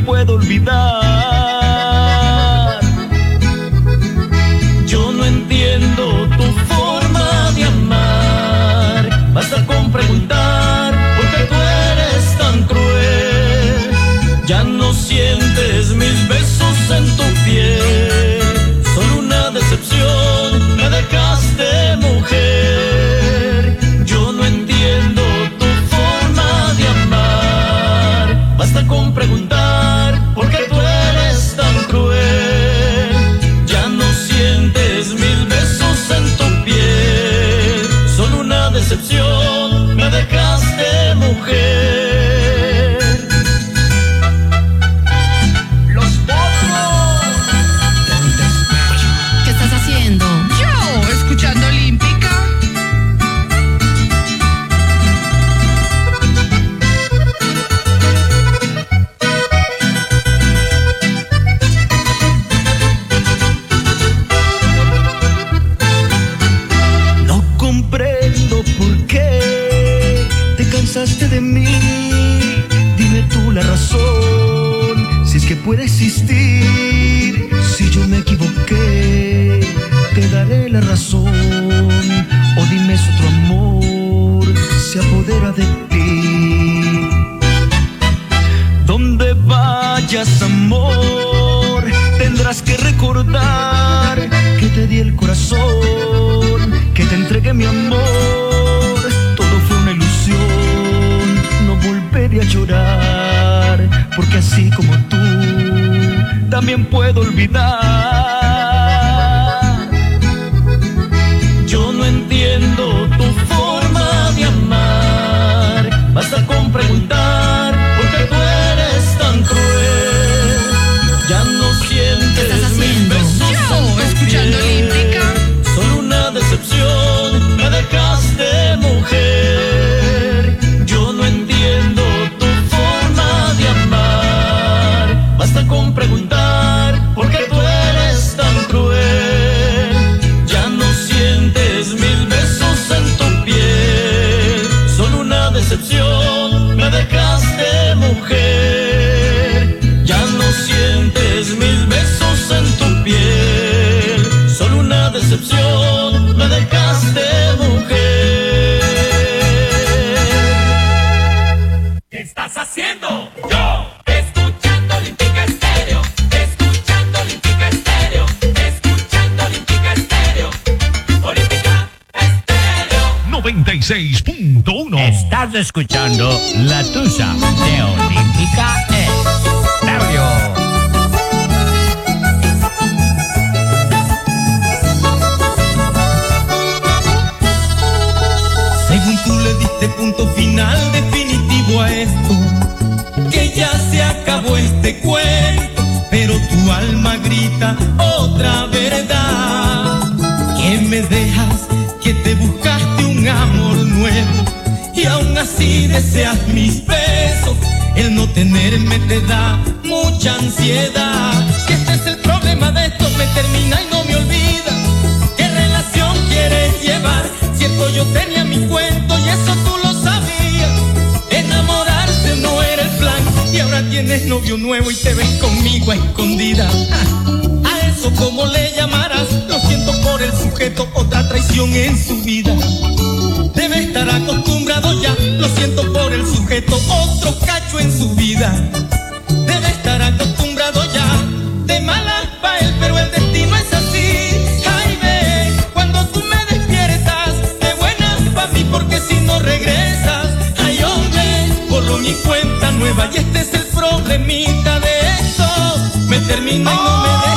Puedo olvidar. 96.1. Estás escuchando La Tusa de Olímpica Estéreo. Según tú le diste punto final definitivo a esto, que ya se acabó este cuento, pero tu alma grita otra verdad, que me dejas, aún así deseas mis besos, el no tenerme te da mucha ansiedad, que este es el problema de esto, me termina y no me olvida, qué relación quieres llevar, cierto yo tenía mi cuento y eso tú lo sabías, enamorarse no era el plan y ahora tienes novio nuevo y te ves conmigo a escondida. A eso como le llamarás, lo siento por el sujeto, otra traición en su vida. Acostumbrado ya, lo siento por el sujeto, otro cacho en su vida. Debe estar acostumbrado ya, de malas pa' él, pero el destino es así. Ve, cuando tú me despiertas, de buenas pa' mí, porque si no regresas, ay, hombre, borro mi cuenta nueva y este es el problemita de eso. Me termina y no me deja.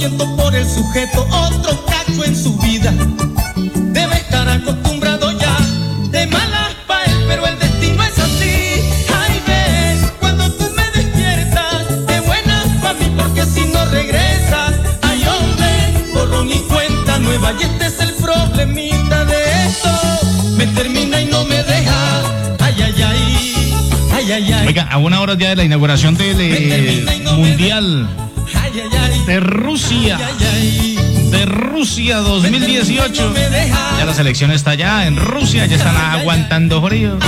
Siento por el sujeto, otro cacho en su vida. Debe estar acostumbrado ya, de malas pa' él, pero el destino es así. Ay, ven, cuando tú me despiertas, de buenas pa' mí, porque si no regresas, ay, hombre, borrón y cuenta nueva, y este es el problemita de esto. Me termina y no me deja, ay, ay, ay, ay, ay, ay. Oiga, a una hora ya de la inauguración del eh, Mundial de Rusia. De Rusia 2018. Ya la selección está allá en Rusia, ya están aguantando frío.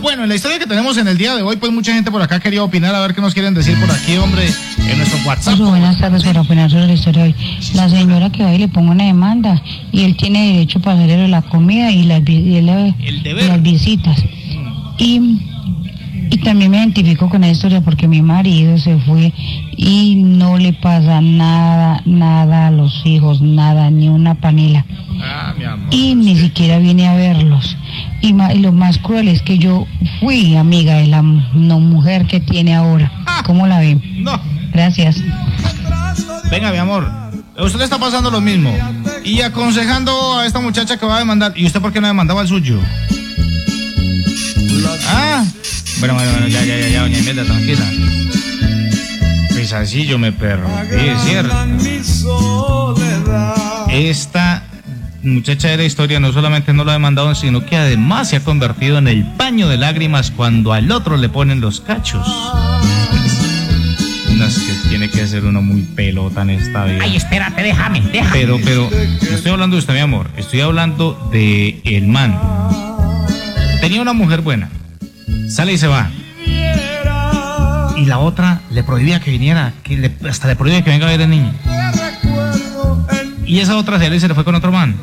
Bueno, en la historia que tenemos en el día de hoy, pues mucha gente por acá quería opinar, a ver qué nos quieren decir por aquí, hombre, en nuestro WhatsApp. Buenas tardes para opinar sobre la historia de hoy. La señora que va y le pongo una demanda y él tiene derecho para hacerle la comida y las, vi- y la- y las visitas. Y, y también me identifico con la historia porque mi marido se fue y no le pasa nada, nada a los hijos, nada, ni una panela. Ah, mi amor. Y ni siquiera viene a verlos. Y, ma- y lo más cruel es que yo fui amiga de la no mujer que tiene ahora. ¿Cómo la ven? No. Gracias. Venga, mi amor. Usted le está pasando lo mismo. Y aconsejando a esta muchacha que va a demandar. ¿Y usted por qué no demandaba al suyo? Ah. Bueno, bueno, bueno, ya, ya, ya, ya, doña Imelda, tranquila. Pues así yo me perdí, es cierto. Esta muchacha de la historia no solamente no lo ha demandado, sino que además se ha convertido en el paño de lágrimas cuando al otro le ponen los cachos. No es que tiene que ser uno muy pelota en esta vida. Ay, espérate, déjame, déjame. Pero, pero, no estoy hablando de usted, mi amor. Estoy hablando de el man. Tenía una mujer buena. Sale y se va. Y la otra le prohibía que viniera, que le- hasta le prohibía que venga a ver el niño. Y esa otra se y se le fue con otro man.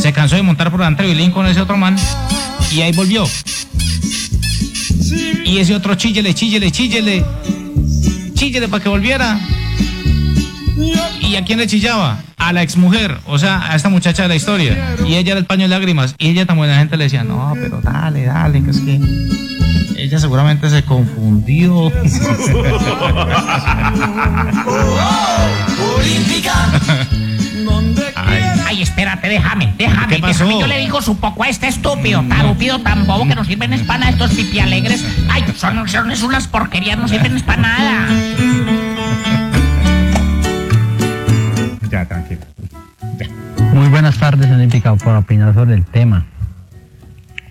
Se cansó de montar por delante de con ese otro man. Y ahí volvió. Y ese otro chíllele, chíllele, chíllele. Chíllele para que volviera. ¿Y a quién le chillaba? A la exmujer, o sea, a esta muchacha de la historia. Y ella era el paño de lágrimas. Y ella tan buena gente le decía, no, pero dale, dale, que es que ella seguramente se confundió. Ay, espérate, déjame, déjame. ¿Qué pasó? déjame. Yo le digo su poco a este estúpido, tarúpido, tan bobo que no sirven es para nada estos pipi alegres. Ay, son, son es unas porquerías, no sirven es para nada. Ya, tranquilo. Muy buenas tardes, Olímpica, por opinar sobre el tema.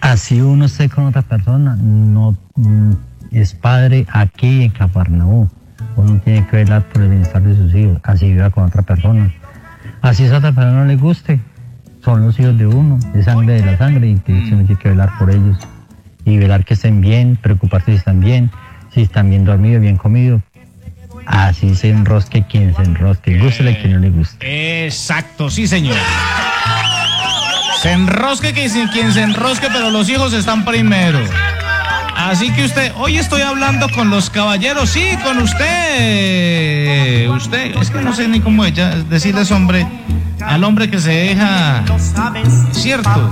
Así uno esté con otra persona, no mm, es padre aquí en Cafarnaú. Uno tiene que velar por el bienestar de sus hijos, así viva con otra persona. Así esa otra persona no le guste, son los hijos de uno, es sangre de la sangre y que uno tiene que velar por ellos. Y velar que estén bien, preocuparse si están bien, si están bien dormidos, bien comidos. Así se enrosque quien se enrosque, gústele quien no le guste. Exacto, sí, señor. Se enrosque quien se enrosque, pero los hijos están primero. Así que usted, hoy estoy hablando con los caballeros, sí, con usted. Usted, es que no sé ni cómo ella, decirles hombre, al hombre que se deja, cierto,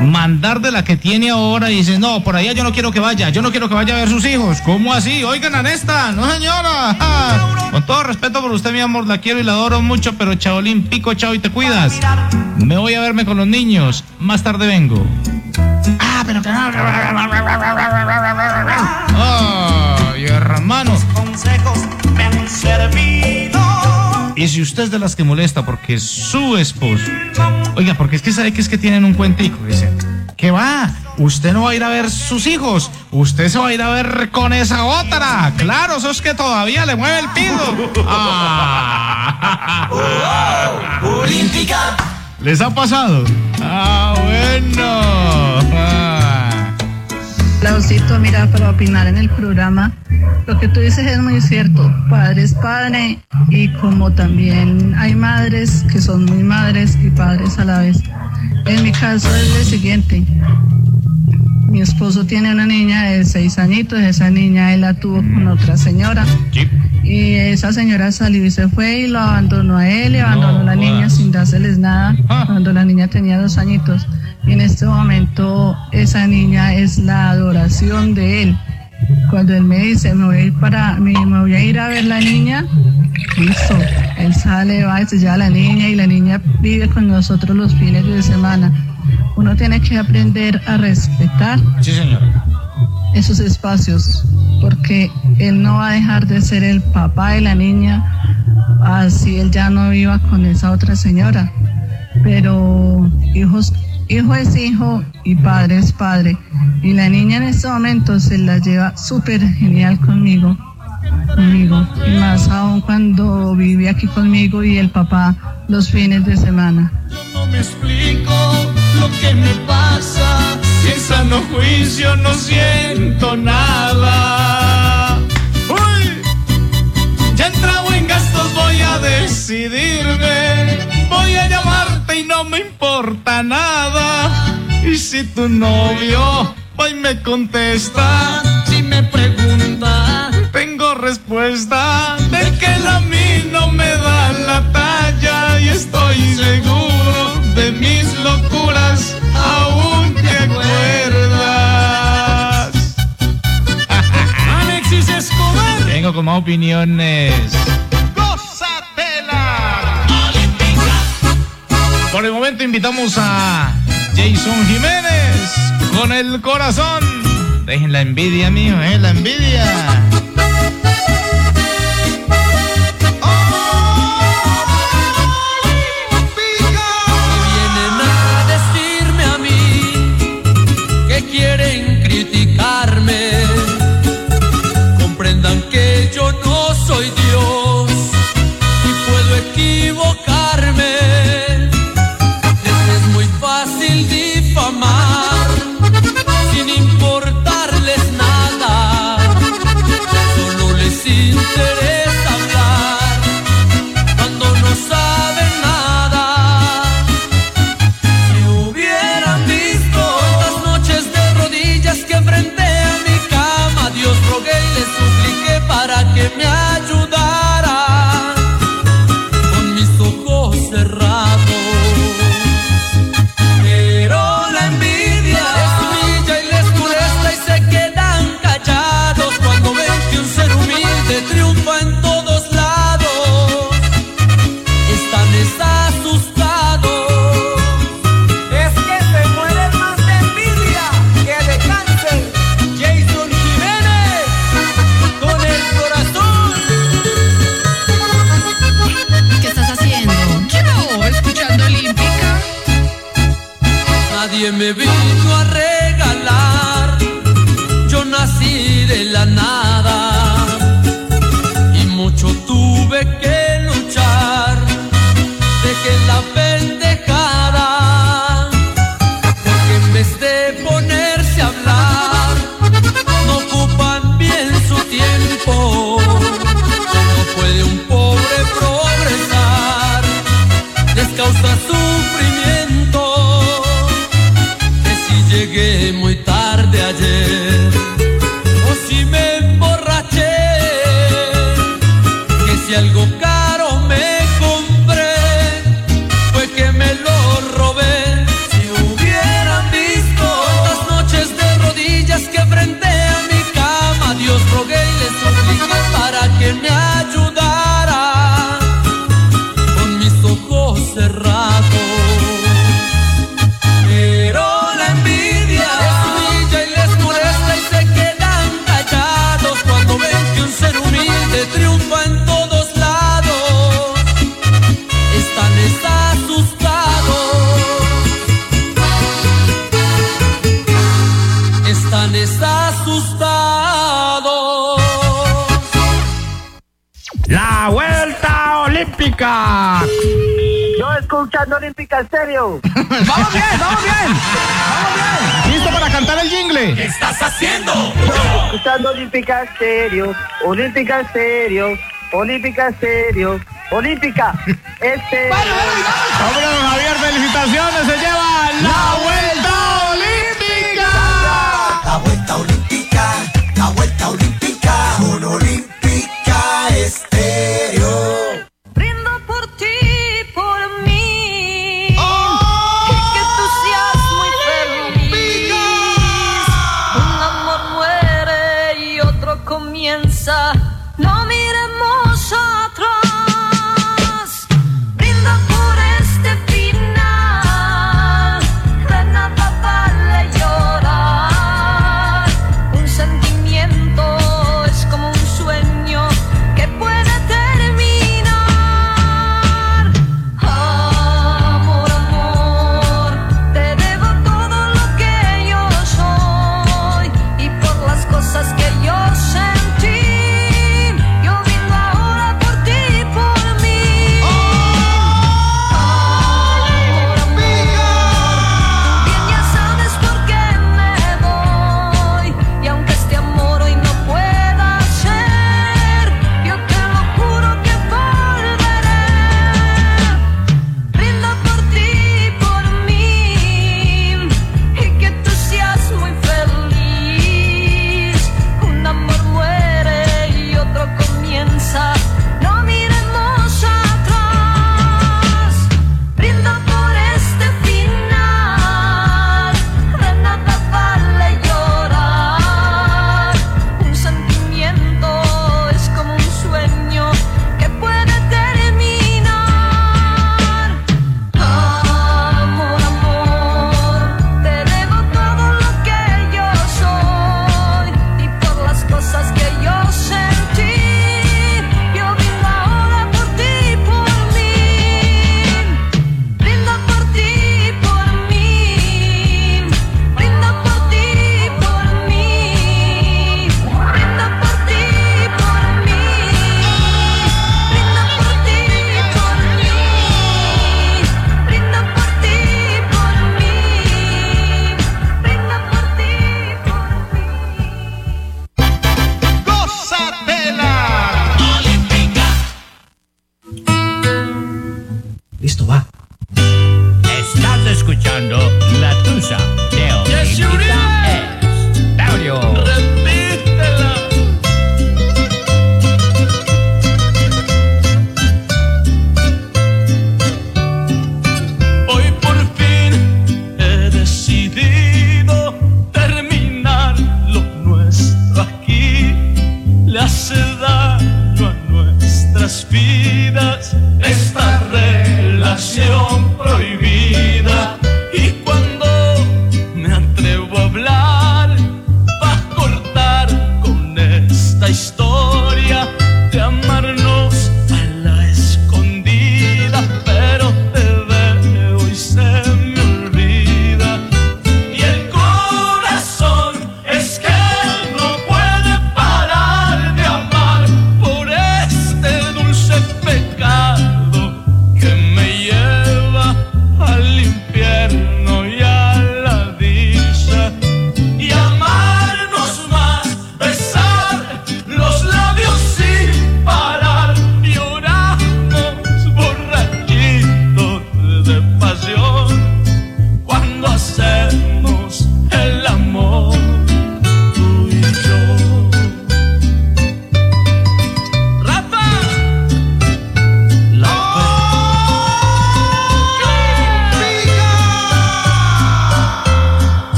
mandar de la que tiene ahora y dice, no, por allá yo no quiero que vaya, yo no quiero que vaya a ver sus hijos. ¿Cómo así? Oigan, Anesta, no señora. Con todo respeto por usted, mi amor, la quiero y la adoro mucho, pero chaolín, pico, chao y te cuidas. Me voy a verme con los niños, más tarde vengo. Ah, pero que no. Y si usted es de las que molesta porque su esposo. Oiga, porque es que sabe que es que tienen un cuentico. Dicen, que va, usted no va a ir a ver sus hijos. usted se va a ir a ver con esa otra. Claro, eso es que todavía le mueve el pido. Ah. ¿Les ha pasado? Ah, bueno. Lausito, mira, para opinar en el programa, lo que tú dices es muy cierto. Padre es padre y como también hay madres que son muy madres y padres a la vez. En mi caso es lo siguiente. Mi esposo tiene una niña de seis añitos, esa niña él la tuvo con otra señora. Y esa señora salió y se fue y lo abandonó a él y abandonó a la niña sin dárseles nada cuando la niña tenía dos añitos. Y en este momento esa niña es la adoración de él. Cuando él me dice, me voy a ir, para, me, me voy a, ir a ver la niña, listo. Él sale, va, se lleva a la niña y la niña vive con nosotros los fines de semana. Uno tiene que aprender a respetar Sí, esos espacios, porque él no va a dejar de ser el papá de la niña, así él ya no viva con esa otra señora. Pero hijos, hijo es hijo y padre es padre. Y la niña en este momento se la lleva súper genial conmigo, conmigo. Y más aún cuando vive aquí conmigo y el papá los fines de semana. No me explico lo que me pasa. Si en sano juicio no siento nada. Uy, ya entrado en gastos, voy a decidirme. Voy a llamarte y no me importa nada. Y si tu novio hoy me contesta, si me pregunta, tengo respuesta de que a mí no me da la talla y estoy seguro de mis locuras aún te acuerdas. Alexis Escobar. Tengo como opiniones. Por el momento invitamos a Jason Jiménez con el corazón. Dejen la envidia, mío, eh, la envidia. Olímpica Estéreo. Olímpica Estéreo. Olímpica Estéreo. Olímpica. Hombre,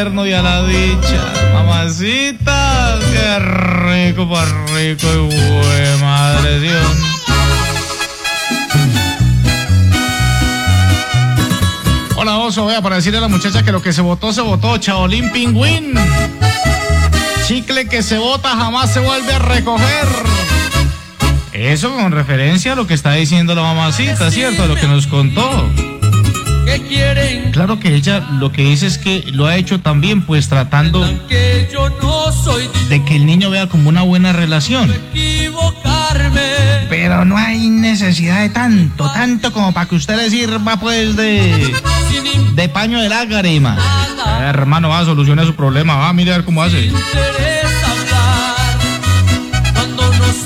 infierno y a la dicha. Mamacita, qué rico, pa' rico y güey, madre Dios. Hola, oso, vea, para decirle a la muchacha que lo que se votó, se votó. Chaolín Pingüín. Chicle que se vota jamás se vuelve a recoger. Eso con referencia a lo que está diciendo la mamacita, ¿cierto? Lo que nos contó. ¿Qué quieren? Claro que ella lo que dice es que lo ha hecho también, pues tratando Que yo no soy de que el niño vea como una buena relación. Pero no hay necesidad de tanto, tanto como para que usted le sirva pues de, de paño de lágrima. Eh, hermano, va a solucionar su problema, va a mirar cómo hace.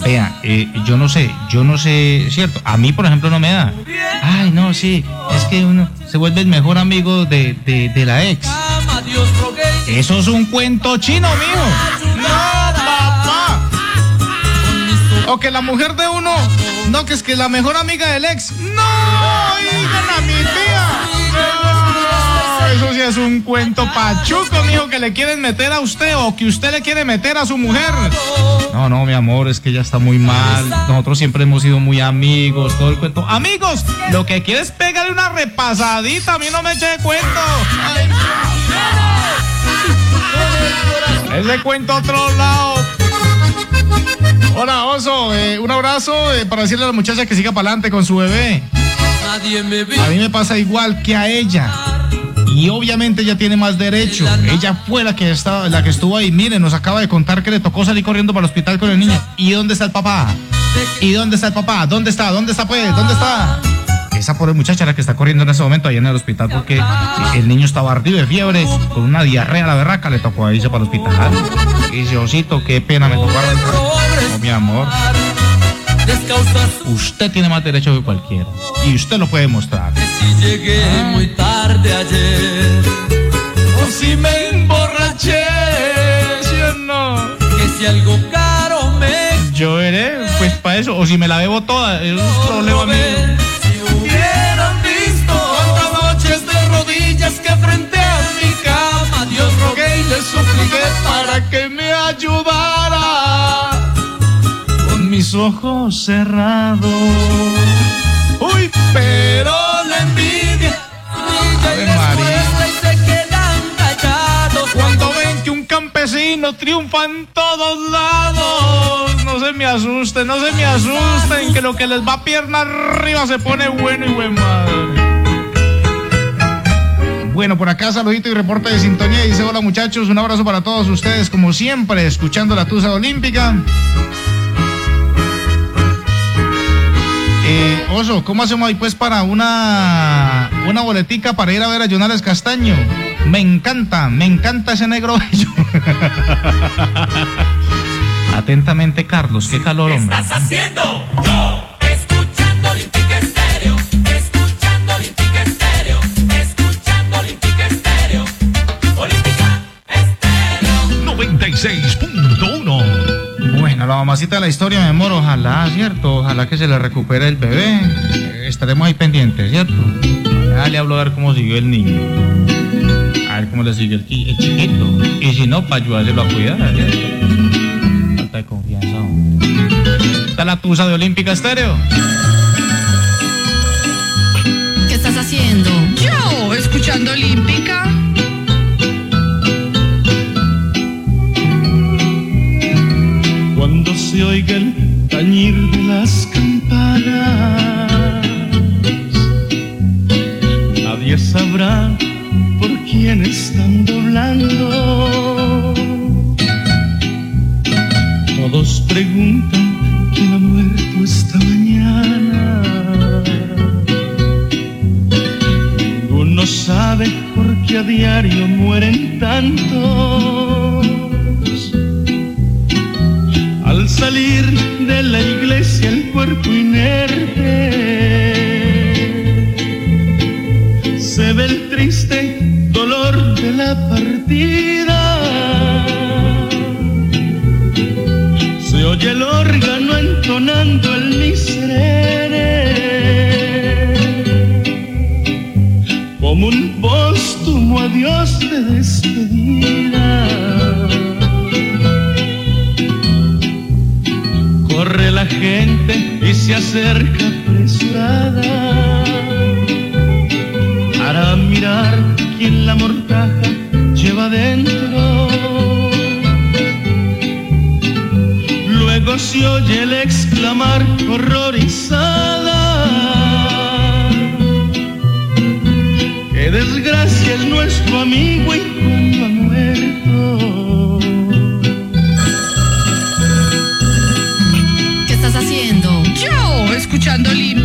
Vea, eh, yo no sé, yo no sé, cierto, a mí por ejemplo no me da. Ay, no, sí, es que uno se vuelve el mejor amigo de, de, de la ex. Eso es un cuento chino, mijo. No, papá. O que la mujer de uno, no, que es que la mejor amiga del ex. No, digan a mi tía. No, eso sí es un cuento pachuco, mijo, que le quieren meter a usted o que usted le quiere meter a su mujer. No, no, mi amor, es que ella está muy mal. Nosotros siempre hemos sido muy amigos, todo el cuento. Amigos, lo que quieres una repasadita, a mí no me eche de cuento. Le cuento a otro lado. Hola, oso. eh, un abrazo eh, para decirle a la muchacha que siga para adelante con su bebé. A mí me pasa igual que a ella. Y obviamente ella tiene más derecho. Ella fue la que estaba, la que estuvo ahí. Miren, nos acaba de contar que le tocó salir corriendo para el hospital con el niño. ¿Y dónde está el papá? ¿Y dónde está el papá? ¿Dónde está? ¿Dónde está pues? ¿Dónde está? Esa pobre muchacha la que está corriendo en ese momento ahí en el hospital porque el niño estaba ardido de fiebre, con una diarrea a la berraca, le tocó irse para el hospital. Y dice, osito, qué pena me tocó arrancar". No, mi amor. Usted tiene más derecho que cualquiera. Y usted lo puede mostrar. si llegué muy tarde ayer. O si me emborraché, ¿sí o no? Que si algo caro me Yo veré, pues para eso. O si me la bebo toda, es un problema mío. Rodillas que frente a mi cama Dios rogué y le supliqué para que me ayudara con mis ojos cerrados. Uy, pero la envidia. Y se quedan callados. Cuando ven que un campesino triunfa en todos lados, no se me asusten, no se me asusten, que lo que les va pierna arriba se pone bueno y buen madre. Bueno, por acá saludito y reporte de sintonía. Dice, hola muchachos, un abrazo para todos ustedes, como siempre, escuchando la Tusa Olímpica. Eh, Oso, ¿cómo hacemos ahí pues para una, una boletica para ir a ver a Jonales Castaño? Me encanta, me encanta ese negro bello. Atentamente, Carlos, qué calor, hombre. haciendo? Yo, 96.1. Bueno, la mamacita de la historia, mi amor, ojalá, ¿cierto? Ojalá que se le recupere el bebé. Eh, estaremos ahí pendientes, ¿cierto? Ya le hablo a ver cómo siguió el niño. A ver cómo le sigue el, chi- el chiquito. Y si no, para ayudárselo a cuidar, ¿cierto? Falta de confianza, hombre. Está la tusa de Olímpica Estéreo. ¿Qué estás haciendo? Yo, escuchando Olímpica. Se oiga el tañir de las campanas, nadie sabrá por quién están doblando. Todos preguntan quién ha muerto esta mañana. Ninguno sabe por qué a diario mueren tantos. La iglesia el cuerpo inerte se ve el triste dolor de la partida. Se oye el órgano entonando el miserere como póstumo adiós de despedida. Se acerca apresurada para mirar quién la mortaja lleva dentro. Luego se oye el exclamar horrorizada. Escuchando Olímpica.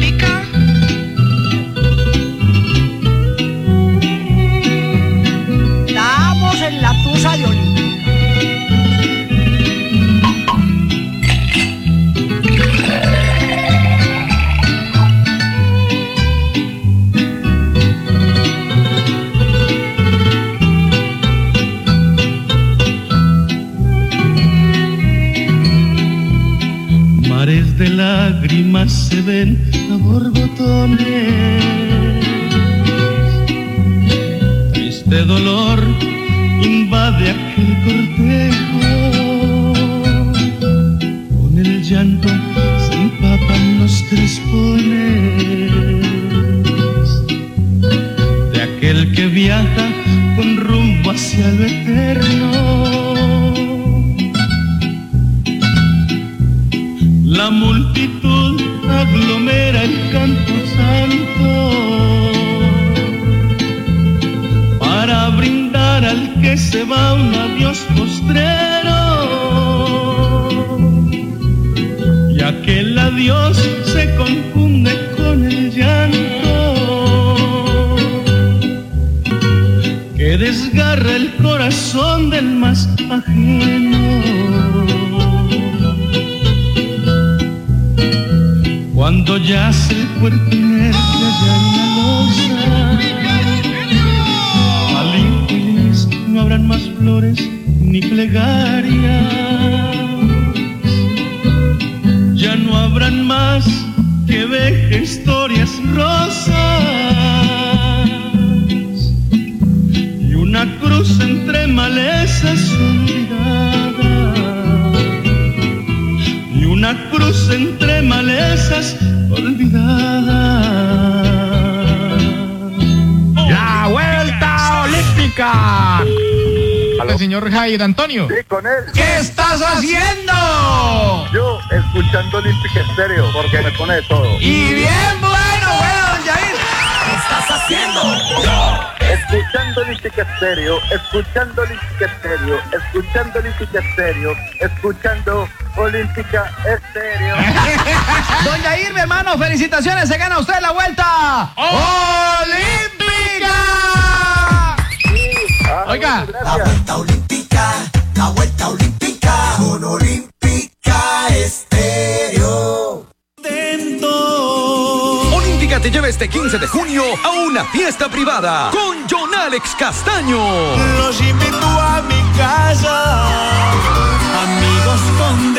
Estéreo porque me pone de todo. Y bien bueno, bueno, don Jair. ¿Qué estás haciendo? Escuchando Olímpica Estéreo, escuchando Olímpica Estéreo, escuchando Olímpica Estéreo, escuchando Olímpica Estéreo. Don Jair, mi hermano, felicitaciones. Se gana usted la vuelta olímpica. Oiga. La vuelta olímpica, de junio a una fiesta privada con John Alex Castaño. Los invito a mi casa, amigos con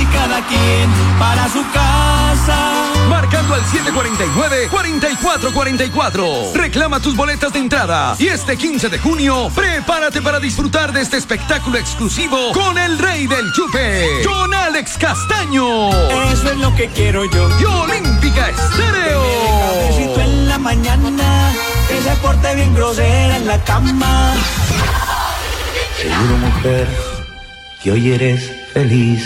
y cada quien para su casa. Marcando al 749-4444. Reclama tus boletas de entrada. Y este 15 de junio, prepárate para disfrutar de este espectáculo exclusivo con el rey del chupe, John Alex Castaño. Eso es lo que quiero yo. Y Olímpica Estéreo. En la mañana. Que se porte bien grosera en la cama. Seguro mujer que hoy eres feliz,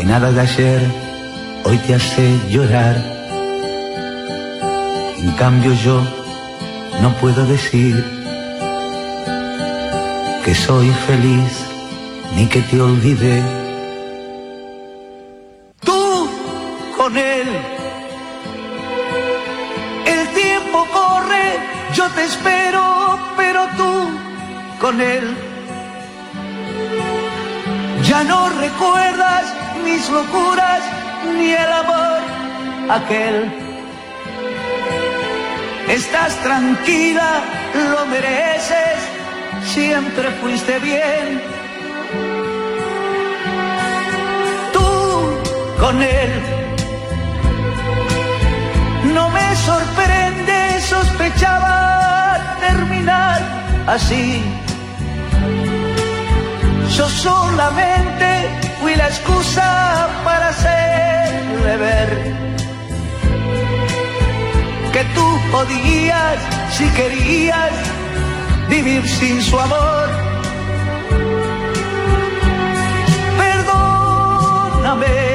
que nada de ayer hoy te hace llorar. En cambio yo no puedo decir que soy feliz ni que te olvidé. mis locuras ni el amor aquel. Estás tranquila, lo mereces, siempre fuiste bien. Tú con él. No me sorprende, sospechaba terminar así. Yo solamente fui la excusa para hacerle ver que tú podías, si querías, vivir sin su amor. Perdóname.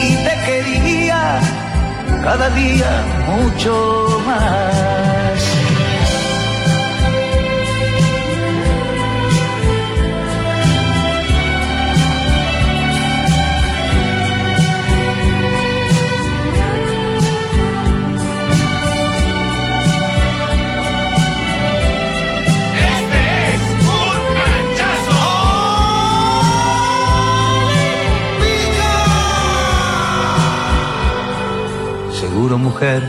Y te quería cada día mucho más. mujer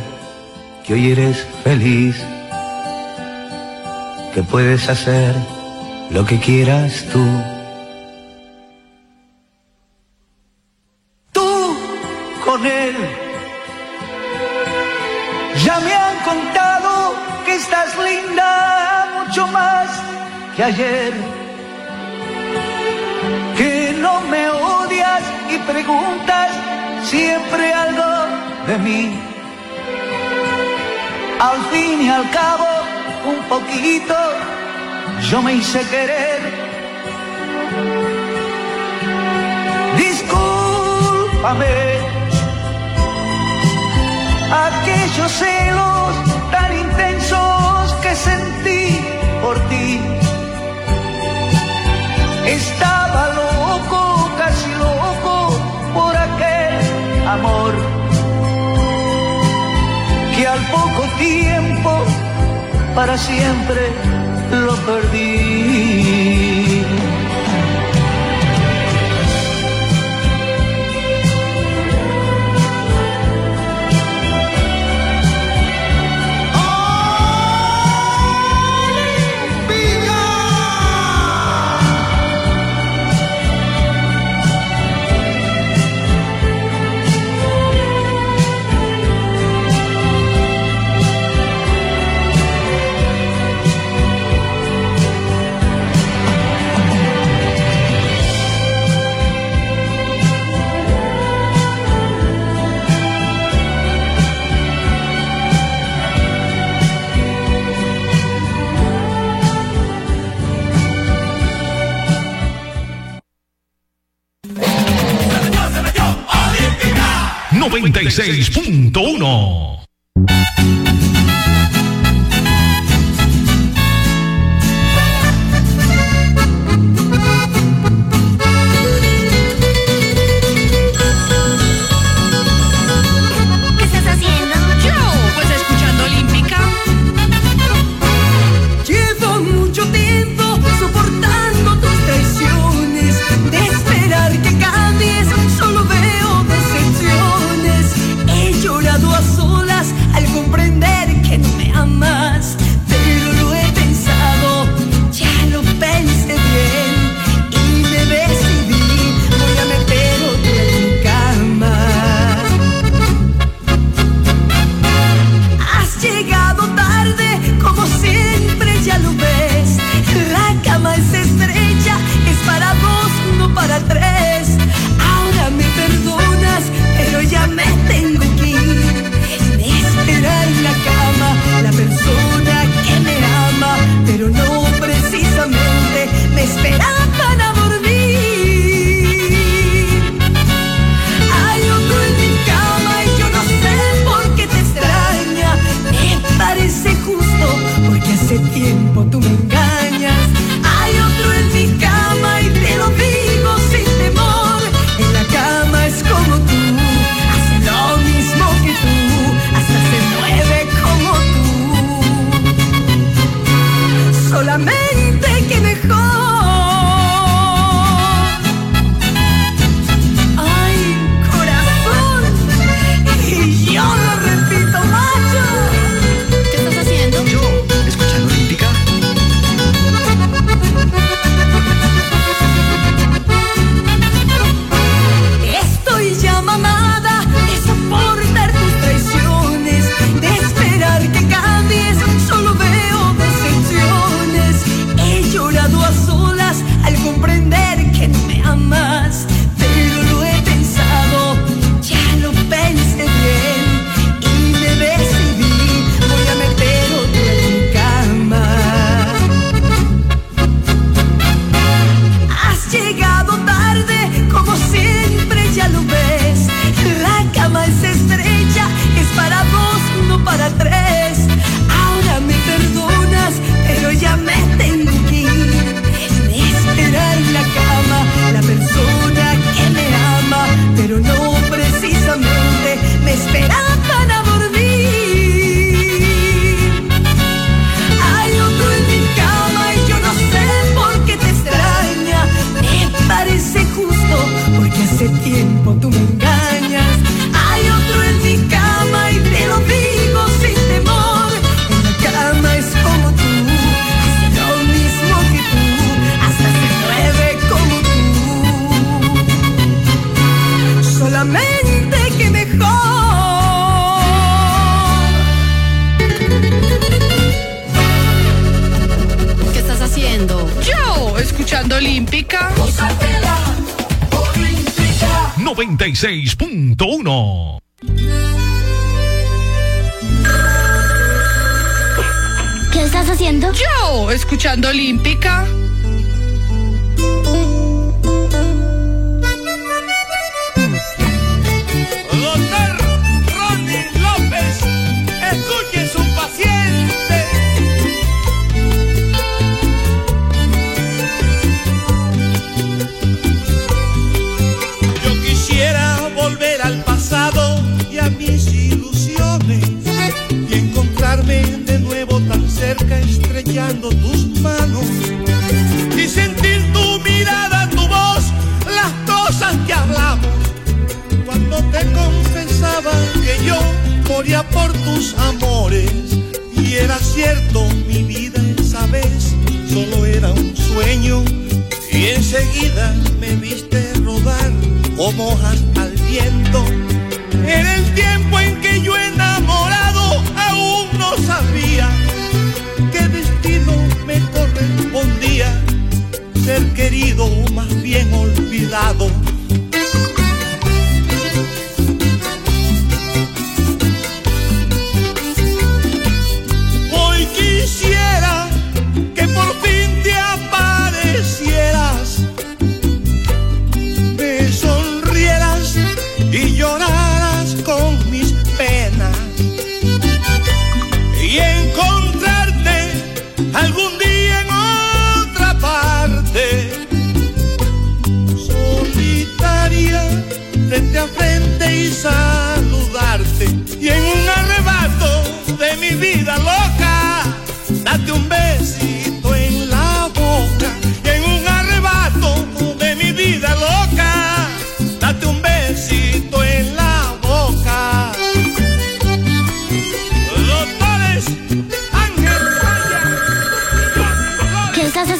que hoy eres feliz, que puedes hacer lo que quieras tú. me hice querer. Discúlpame aquellos celos tan intensos que sentí por ti. Estaba loco, casi loco por aquel amor que al poco tiempo para siempre lo perdí. 96.1.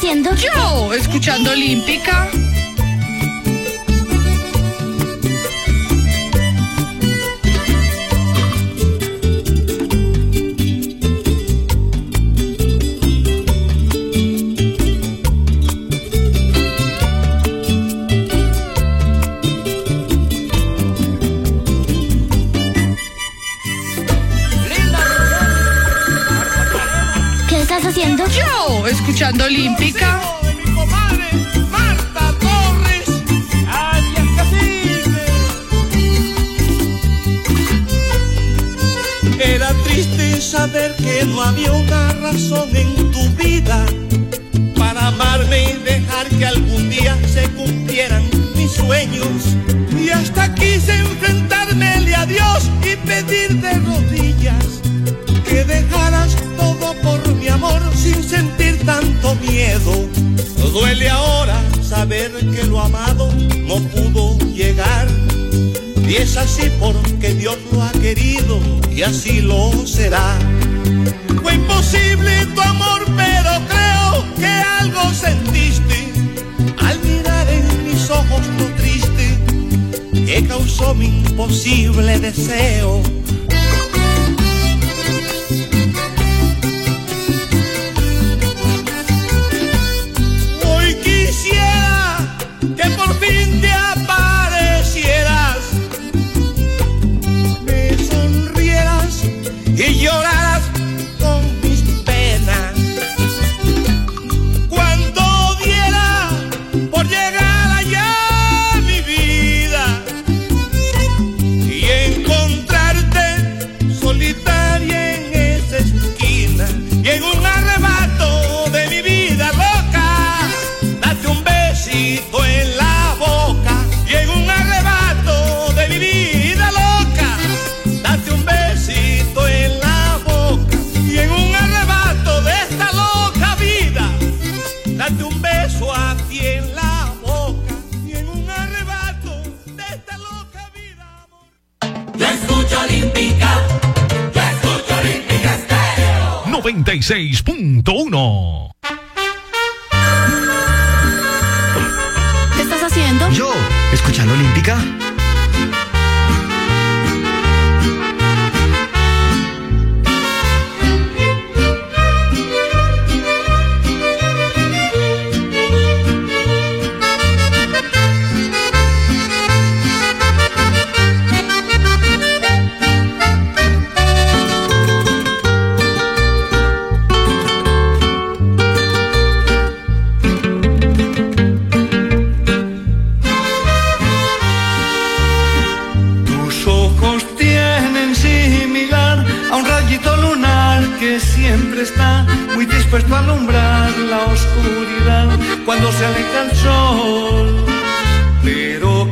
Yo, escuchando Olímpica. escuchando Olímpica. Era triste saber que no había una razón en tu vida para amarme y dejar que algún día se cumplieran mis sueños. Y hasta quise enfrentarme a Dios y pedir de rodillas sentir tanto miedo. No duele ahora saber que lo amado no pudo llegar. Y es así porque Dios lo ha querido y así lo será. Fue imposible tu amor, pero creo que algo sentiste al mirar en mis ojos lo triste que causó mi imposible deseo 96.1.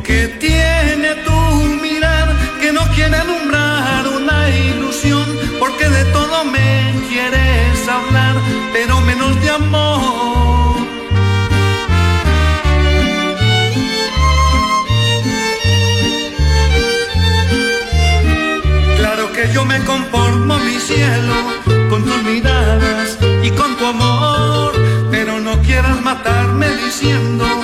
que tiene tu mirar que no quiere alumbrar una ilusión, porque de todo me quieres hablar, pero menos de amor. Claro que yo me conformo, mi cielo, con tus miradas y con tu amor, pero no quieras matarme diciendo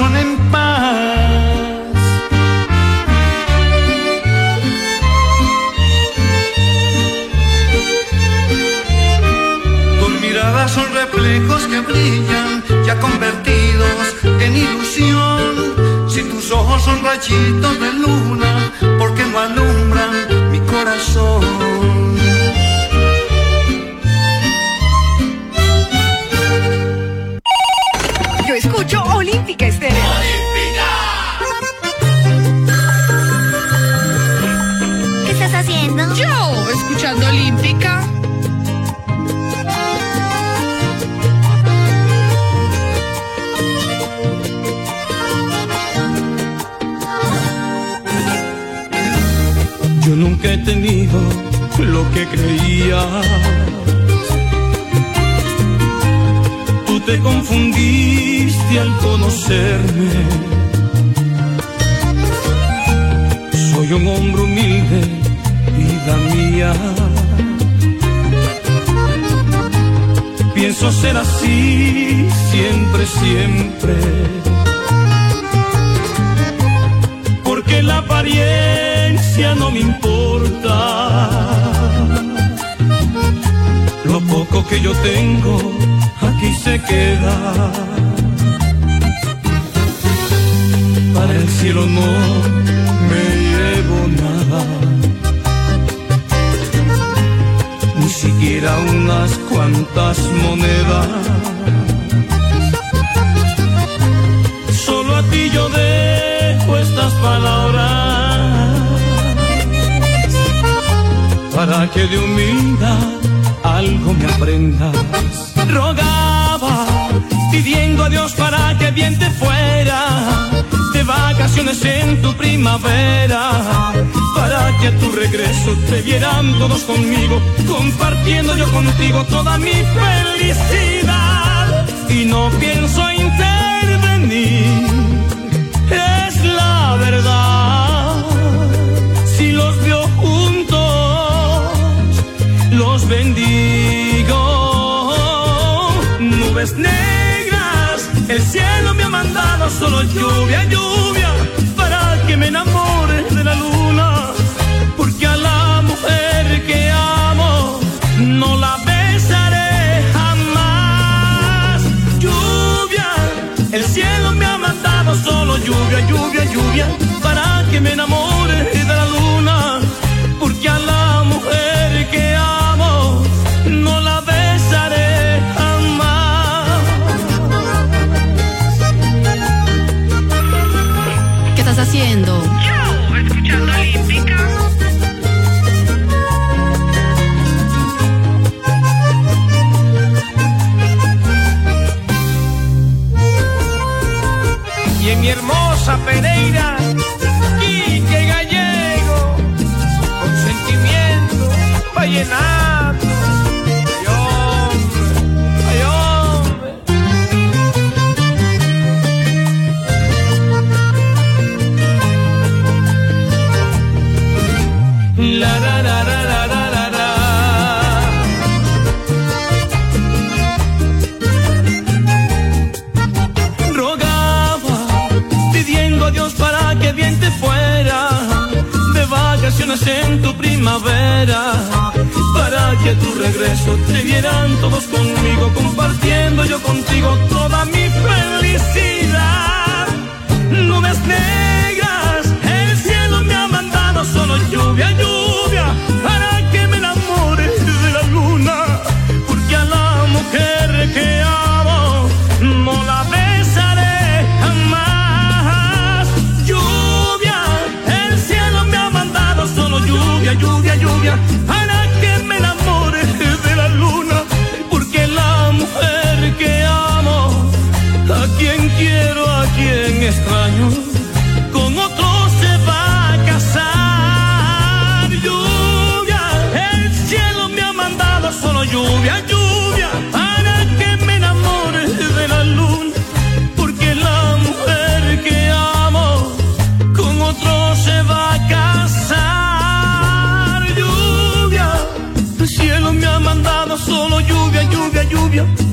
y que de humildad algo me aprendas. Rogaba, pidiendo a Dios para que bien te fuera de vacaciones en tu primavera, para que a tu regreso te vieran todos conmigo, compartiendo yo contigo toda mi felicidad. Y no pienso intervenir, bendigo. Nubes negras, el cielo me ha mandado solo lluvia, lluvia, para que me enamore de la luna. Porque a la mujer que amo no la besaré jamás. Lluvia, el cielo me ha mandado solo lluvia, lluvia, lluvia, para que me enamore de haciendo? Escuchando Y en mi hermosa Pereira, Quique Gallego, con sentimiento vallenato. Vacaciones en tu primavera. Para que tu regreso te vieran todos conmigo, compartiendo yo contigo toda mi felicidad. Nubes negras, el cielo me ha mandado solo lluvia, lluvia, para lluvia, lluvia, lluvia, para que me enamore de la luna. Porque la mujer que amo, a quien quiero, a quien extraño, con otro se va a casar. Lluvia, el cielo me ha mandado solo lluvia, lluvia,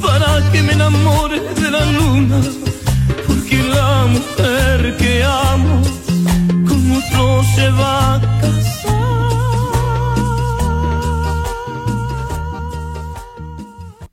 para que me enamore de la luna, porque la mujer que amo con otro se va